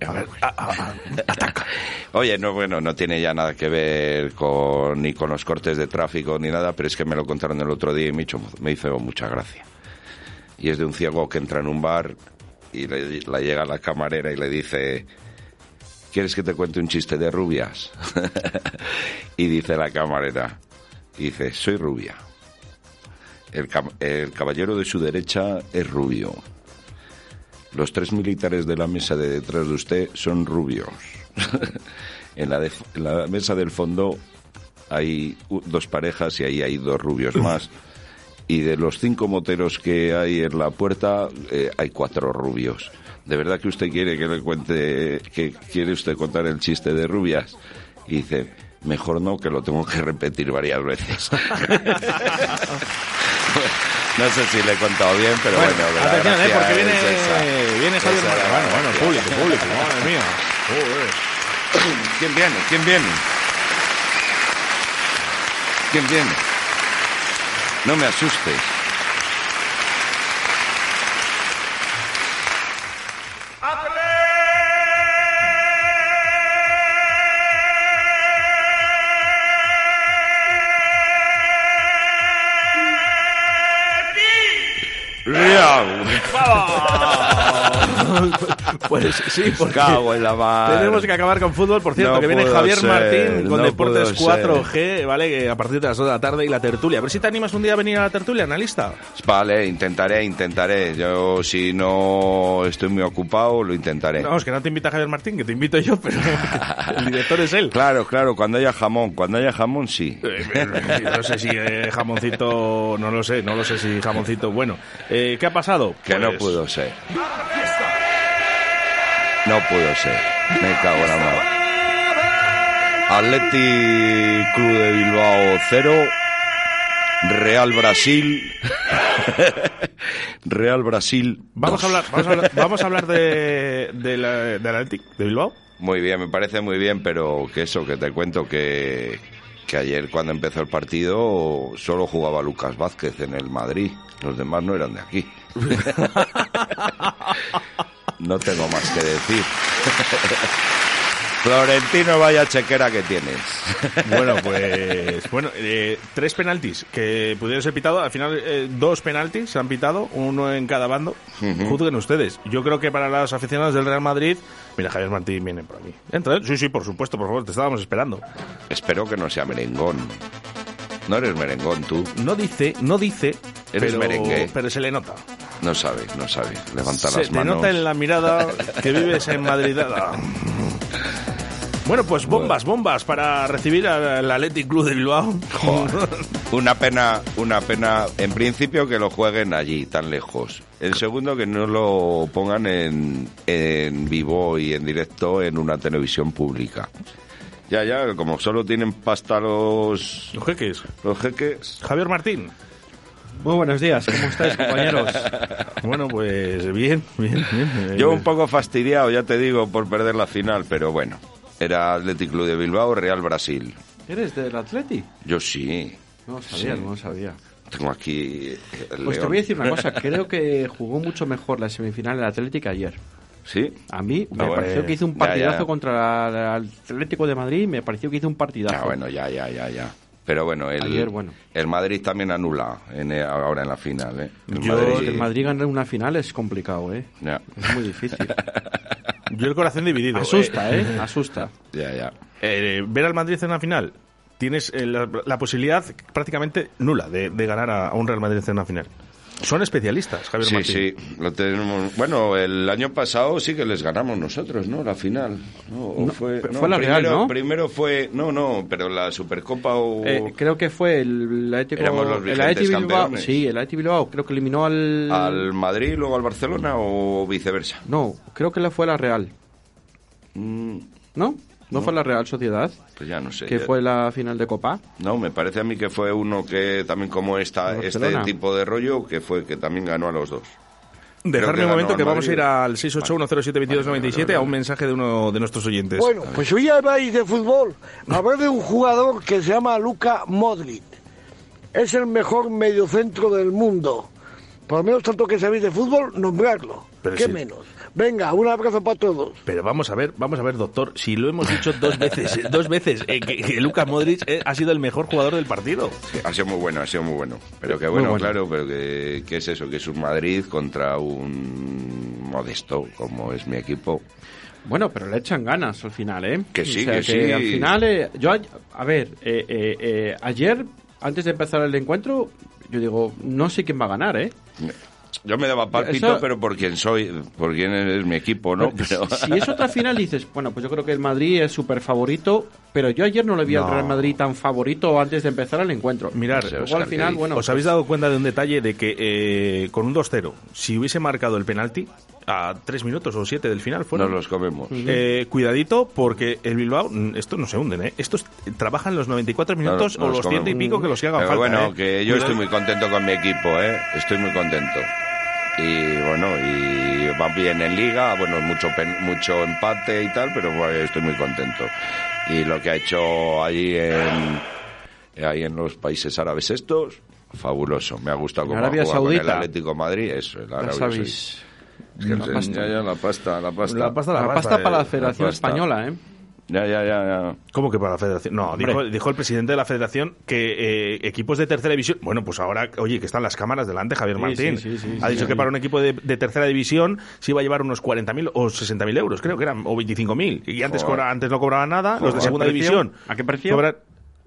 S24: Ya
S2: A
S24: me
S2: ver,
S24: acuerdo.
S2: a- a- a- ataca.
S24: Oye, no, bueno, no tiene ya nada que ver con, ni con los cortes de tráfico ni nada, pero es que me lo contaron el otro día y me hizo, mucha gracia. Y es de un ciego que entra en un bar y le, llega la camarera y le dice, ¿quieres que te cuente un chiste de rubias? y dice la camarera, dice, soy rubia. El caballero de su derecha es rubio. Los tres militares de la mesa de detrás de usted son rubios. En, la de- en la mesa del fondo hay dos parejas y ahí hay dos rubios más. Y de los cinco moteros que hay en la puerta, eh, hay cuatro rubios. ¿De verdad que usted quiere que le cuente, que quiere usted contar el chiste de rubias? Y dice, mejor no, que lo tengo que repetir varias veces. no sé si le he contado bien, pero bueno, la
S2: atención, ¿eh? porque viene,
S24: es esa.
S2: viene Javier Bueno, bueno, público, público, madre mía. Joder.
S24: ¿Quién viene? ¿Quién viene? ¿Quién viene? No me asustes.
S2: Pues sí, porque
S24: Cago en la mar.
S2: tenemos que acabar con fútbol. Por cierto,
S24: No
S2: que viene Javier
S24: ser,
S2: Martín con
S24: no
S2: Deportes
S24: puedo
S2: 4G, ¿vale? Que a partir de las 2 de la tarde y la tertulia. A ver si te animas un día a venir a la tertulia, analista.
S24: Vale, intentaré, intentaré. Yo si no estoy muy ocupado, lo intentaré.
S2: Vamos, que no te invita Javier Martín, que te invito yo, pero el director es él.
S24: Claro, claro, cuando haya jamón, cuando haya jamón sí.
S2: Eh, No sé si eh, jamoncito, no lo sé, no lo sé si jamoncito. Bueno, eh, ¿qué ha pasado?
S24: Que no
S2: Pues-
S24: pudo ser. No pudo ser. Me cago en la mar. Atleti Club de Bilbao 0. Real Brasil. Real Brasil.
S2: Vamos a hablar, vamos a hablar, vamos a hablar de, de la, de Bilbao.
S24: Muy bien, me parece muy bien, pero que eso, que te cuento que, que ayer cuando empezó el partido solo jugaba Lucas Vázquez en el Madrid. Los demás no eran de aquí. no tengo más que decir. Florentino, vaya chequera que tienes.
S2: Bueno, pues bueno, eh, tres penaltis que pudieron ser pitados. Al final, eh, dos penaltis se han pitado, uno en cada bando. Juzguen ustedes. Yo creo que para los aficionados del Real Madrid, mira, Javier Martín viene por aquí. Entra, sí, sí, por supuesto, por favor, te estábamos esperando.
S24: Espero que no sea merengón. No eres merengón tú.
S2: No dice, no dice,
S24: Eres
S2: pero,
S24: merengue.
S2: pero se le nota.
S24: No sabes, no sabes. Levanta
S2: Se
S24: las manos.
S2: nota en la mirada que vives en Madrid. Bueno, pues bombas, bombas para recibir al Athletic Club de Bilbao.
S24: Joder. Una pena, una pena. En principio que lo jueguen allí, tan lejos. El segundo que no lo pongan en, en vivo y en directo en una televisión pública. Ya, ya, como solo tienen pasta los...
S2: Los jeques.
S24: Los jeques.
S2: Javier Martín.
S26: Muy buenos días, ¿cómo estáis, compañeros?
S2: Bueno, pues bien, bien, bien.
S24: Yo un poco fastidiado, ya te digo, por perder la final, pero bueno. Era Athletic Club de Bilbao, Real Brasil.
S26: ¿Eres del Atleti?
S24: Yo sí.
S26: No sabía,
S24: Sí.
S26: no sabía.
S24: Tengo aquí el
S26: Pues te voy a decir una cosa, creo que jugó mucho mejor la semifinal del Atlético ayer.
S24: ¿Sí?
S26: A mí me
S24: Ah, bueno.
S26: pareció que hizo un
S24: Ya,
S26: partidazo
S24: ya.
S26: contra el Atlético de Madrid, me pareció que hizo un partidazo.
S24: Ah, bueno, ya, ya, ya, ya. Pero bueno, el,
S26: Ayer, bueno.
S24: el Madrid también anula en, eh, ahora en la final. ¿eh? El
S26: Yo,
S24: Madrid-
S26: el Madrid ganar una final es complicado, ¿eh? Es muy difícil.
S2: Yo el corazón dividido.
S26: Asusta, ¿eh? Asusta.
S24: Ya, ya.
S2: Eh, ver al Madrid en una final, tienes eh, la, la posibilidad prácticamente nula de, de ganar a, a un Real Madrid en una final. Son especialistas, Javier
S24: Sí,
S2: Martín.
S24: sí, lo tenemos. Bueno, el año pasado sí que les ganamos nosotros, ¿no? La final. ¿no? O
S26: No,
S24: fue,
S26: pero
S24: no,
S26: fue la
S24: primero,
S26: Real, ¿no?
S24: Primero fue, no, no, pero la Supercopa o
S26: Eh, creo que fue el Atlético
S24: Éramos los
S26: el Athletic Bilbao, sí, el Athletic Bilbao creo que eliminó al
S24: al Madrid y luego al Barcelona o viceversa.
S26: No, creo que la fue la Real.
S24: Mm,
S26: ¿No? ¿No, fue la Real Sociedad?
S24: pues ya no sé.
S26: que
S24: ya-
S26: fue la final de Copa.
S24: No, me parece a mí que fue uno que también como esta,
S26: ¿El
S24: este tipo de rollo, que fue que también ganó a los dos.
S2: Dejarme un momento que vamos a ir al 681072297 a un mensaje de uno de nuestros oyentes.
S27: Bueno, pues hoy habláis de fútbol. Habrá de un jugador que se llama Luka Modric. Es el mejor mediocentro del mundo. Por lo menos tanto que sabéis de fútbol, nombrarlo.
S2: Pero
S27: ¿Qué
S2: sí.
S27: menos? Venga, un abrazo para todos.
S2: Pero vamos a ver, vamos a ver, doctor, si lo hemos dicho dos veces, dos veces, eh, que, que Lucas Modric eh, ha sido el mejor jugador del partido.
S24: Sí, ha sido muy bueno, ha sido muy bueno. Pero que bueno,
S2: bueno.
S24: claro, pero que, que es eso, que es un Madrid contra un modesto, como es mi equipo.
S26: Bueno, pero le echan ganas al final, ¿eh?
S24: Que sí,
S26: O sea,
S24: que sí.
S26: Al final, eh, yo, a- a ver, eh, eh, eh, ayer antes de empezar el encuentro, yo digo, no sé quién va a ganar, ¿eh?
S24: Yo me daba pálpito,
S26: Eso-
S24: pero por quién soy, por quién es mi equipo, ¿no? Pero...
S26: Si es otra final, dices, bueno, pues yo creo que el Madrid es súper favorito, pero yo ayer no le vi al
S2: No.
S26: Real Madrid tan favorito antes de empezar el encuentro.
S2: Mirar,
S26: Luego al final, bueno,
S2: ¿os habéis dado cuenta de un detalle de que eh, con un 2-0, si hubiese marcado el penalti a 3 minutos o 7 del final, fueron,
S24: Nos los comemos.
S2: Eh, cuidadito, porque el Bilbao, estos no se hunden, ¿eh? Estos trabajan los 94 minutos o los ciento y
S24: comemos.
S2: pico que los que hagan
S24: Pero
S2: falta.
S24: bueno,
S2: ¿eh?
S24: que yo
S2: Cuidado.
S24: estoy muy contento con mi equipo, ¿eh? Estoy muy contento. Y bueno, y va bien en liga, bueno, mucho pen- mucho empate y tal, pero bueno, estoy muy contento. Y lo que ha hecho allí en ahí en los países árabes estos, fabuloso. Me ha gustado ha
S26: Arabia
S24: jugado con el
S26: Saudita.
S24: Atlético de Madrid, eso, el Arabia
S26: sabéis.
S24: Saudita. Es que
S26: La pasta.
S24: ya, ya, la pasta, la pasta.
S2: La pasta, la
S26: La
S2: pasta,
S26: pasta para
S2: eh,
S26: la Federación. Española, ¿eh?
S24: Ya, ya, ya, ya.
S2: ¿Cómo que para la federación? No, dijo, dijo el presidente de la federación que eh, equipos de tercera división. Bueno, pues ahora, oye, que están las cámaras delante, Javier
S26: Sí,
S2: Martín.
S26: sí, sí, sí,
S2: ha
S26: sí,
S2: dicho
S26: sí.
S2: que para un equipo de, de tercera división se iba a llevar unos 40.000 o 60.000 euros, creo que eran, o 25.000. Y antes, cobra- antes no cobraban nada. Los de segunda división.
S26: ¿A qué precio?
S2: cobran-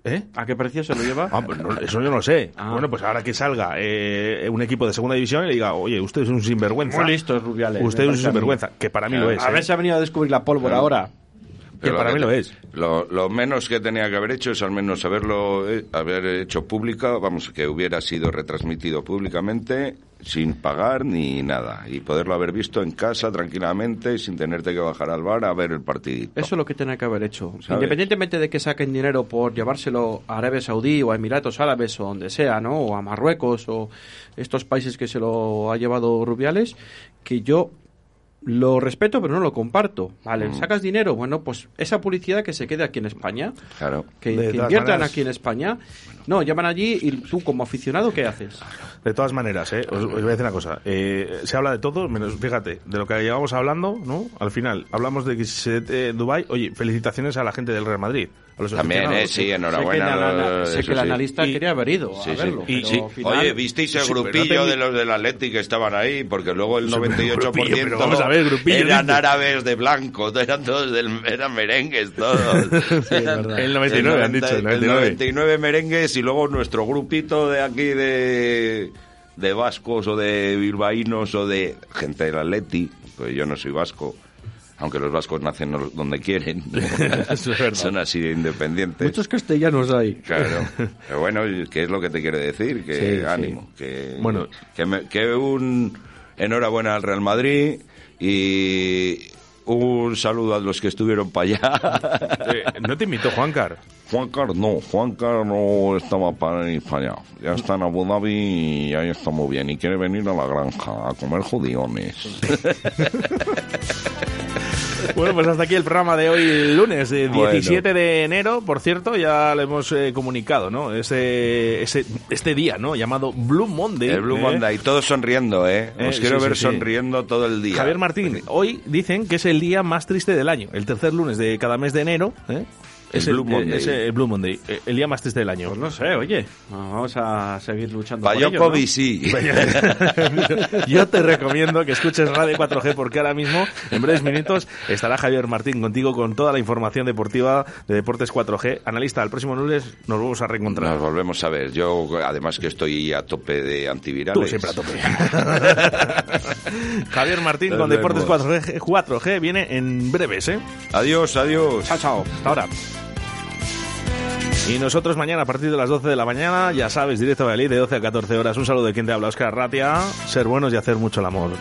S2: ¿Eh?
S26: ¿A qué precio se lo lleva?
S2: Ah, pues no, eso yo no lo sé.
S26: Ah.
S2: Bueno, pues ahora que salga eh, un equipo de segunda división y le diga, oye, usted es un sinvergüenza.
S26: Muy listos, Rubiales.
S2: Usted es un sinvergüenza, que para mí lo es.
S26: A
S2: ¿eh?
S26: ver si ha venido a descubrir la pólvora
S24: Claro.
S2: Que para mí lo es.
S24: Lo, lo menos que tenía que haber hecho es al menos haberlo eh, haber hecho pública, vamos, que hubiera sido retransmitido públicamente sin pagar ni nada y poderlo haber visto en casa tranquilamente sin tenerte que bajar al bar a ver el partidito.
S26: Eso es lo que tenía que haber hecho.
S24: ¿Sabes?
S26: Independientemente de que saquen dinero por llevárselo a Arabia Saudí o a Emiratos Árabes o donde sea, ¿no? O a Marruecos o estos países que se lo ha llevado Rubiales, que yo lo respeto pero no lo comparto. Vale,
S24: Mm.
S26: sacas dinero, bueno, pues esa publicidad que se quede aquí en España,
S24: Claro.
S26: que, que inviertan
S2: maneras-
S26: aquí en España. No, llaman allí y tú como aficionado, ¿qué haces?
S2: De todas maneras, ¿eh? os, os voy a decir una cosa. Eh, se habla de todo, menos, fíjate, de lo que llevamos hablando, ¿no? Al final, hablamos de que se eh, Dubái. Oye, felicitaciones a la gente del Real Madrid. A los
S24: También, eh, sí, enhorabuena.
S26: Sé que, la- la-
S24: lo-
S26: sé que el analista quería haber ido
S24: Sí,
S26: a
S24: sí.
S26: verlo.
S24: Y-
S26: pero
S24: sí.
S26: al final-
S24: Oye, ¿visteis el
S2: Sí, pero no
S24: grupillo de los del Atleti que estaban ahí? Porque luego el
S2: Sí,
S24: 98%
S2: grupillo, vamos a ver, grupillo,
S24: eran árabes de blanco, eran todos del, eran merengues todos.
S2: El 99 han dicho, el
S24: el
S2: 99.
S24: 99 merengues y luego nuestro grupito de aquí de de vascos o de bilbaínos o de gente del Atleti, pues yo no soy vasco. Aunque los vascos nacen donde quieren,
S2: es
S24: son así de independientes.
S26: Muchos castellanos hay.
S24: Claro. Pero bueno, ¿qué es lo que te quiere decir? Que
S2: Sí, sí.
S24: ánimo. Que,
S2: Bueno.
S24: que, me- que un enhorabuena al Real Madrid y un saludo a los que estuvieron para allá.
S2: Eh, ¿No te invitó Juancar?
S24: Juancar no, Juancar no estaba para ir para allá. Ya está en Abu Dhabi y ahí está muy bien. Y quiere venir a la granja a comer judiones.
S2: Bueno, pues hasta aquí el programa de hoy, el lunes,
S24: Bueno.
S2: 17 de enero, por cierto, ya le hemos eh, comunicado, ¿no? Ese, ese, este día, ¿no? Llamado Blue Monday.
S24: El Blue
S2: ¿eh?
S24: Monday, todos sonriendo, ¿eh? Os
S2: Eh,
S24: quiero
S2: sí,
S24: ver
S2: sí, sí.
S24: sonriendo todo el día.
S2: Javier Martín, hoy dicen que es el día más triste del año, el tercer lunes de cada mes de enero. ¿eh?
S24: El
S2: es
S24: Blue Monday.
S2: es el Blue Monday, eh, el día más triste del año.
S26: Pues no sé, oye, vamos a seguir luchando
S24: Pa'
S26: por ello,
S24: Djokovic
S26: ¿no?
S24: sí.
S2: Yo te recomiendo que escuches Radio 4G porque ahora mismo, en breves minutos, estará Javier Martín contigo con toda la información deportiva de Deportes 4G. Analista, el próximo lunes nos vamos a reencontrar.
S24: Nos volvemos a ver. Yo, además que estoy a tope de antivirales.
S2: Tú siempre a tope. Javier Martín
S24: Nos
S2: con Deportes
S24: vemos.
S2: 4G, 4G viene en breves, ¿eh?
S24: Adiós, adiós.
S26: Chao, chao. Hasta ahora.
S2: Y nosotros mañana a partir de las 12 de la mañana, ya sabes, directo a Valladolid de 12 a 14 horas. Un saludo de quien te habla, Oscar Ratia. Ser buenos y hacer mucho el amor.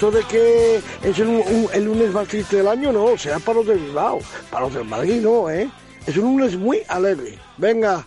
S27: Eso de que es el, un- el lunes más triste del año, no, será para los del Bilbao, para los del Madrid no, ¿eh? Es un lunes muy alegre. Venga,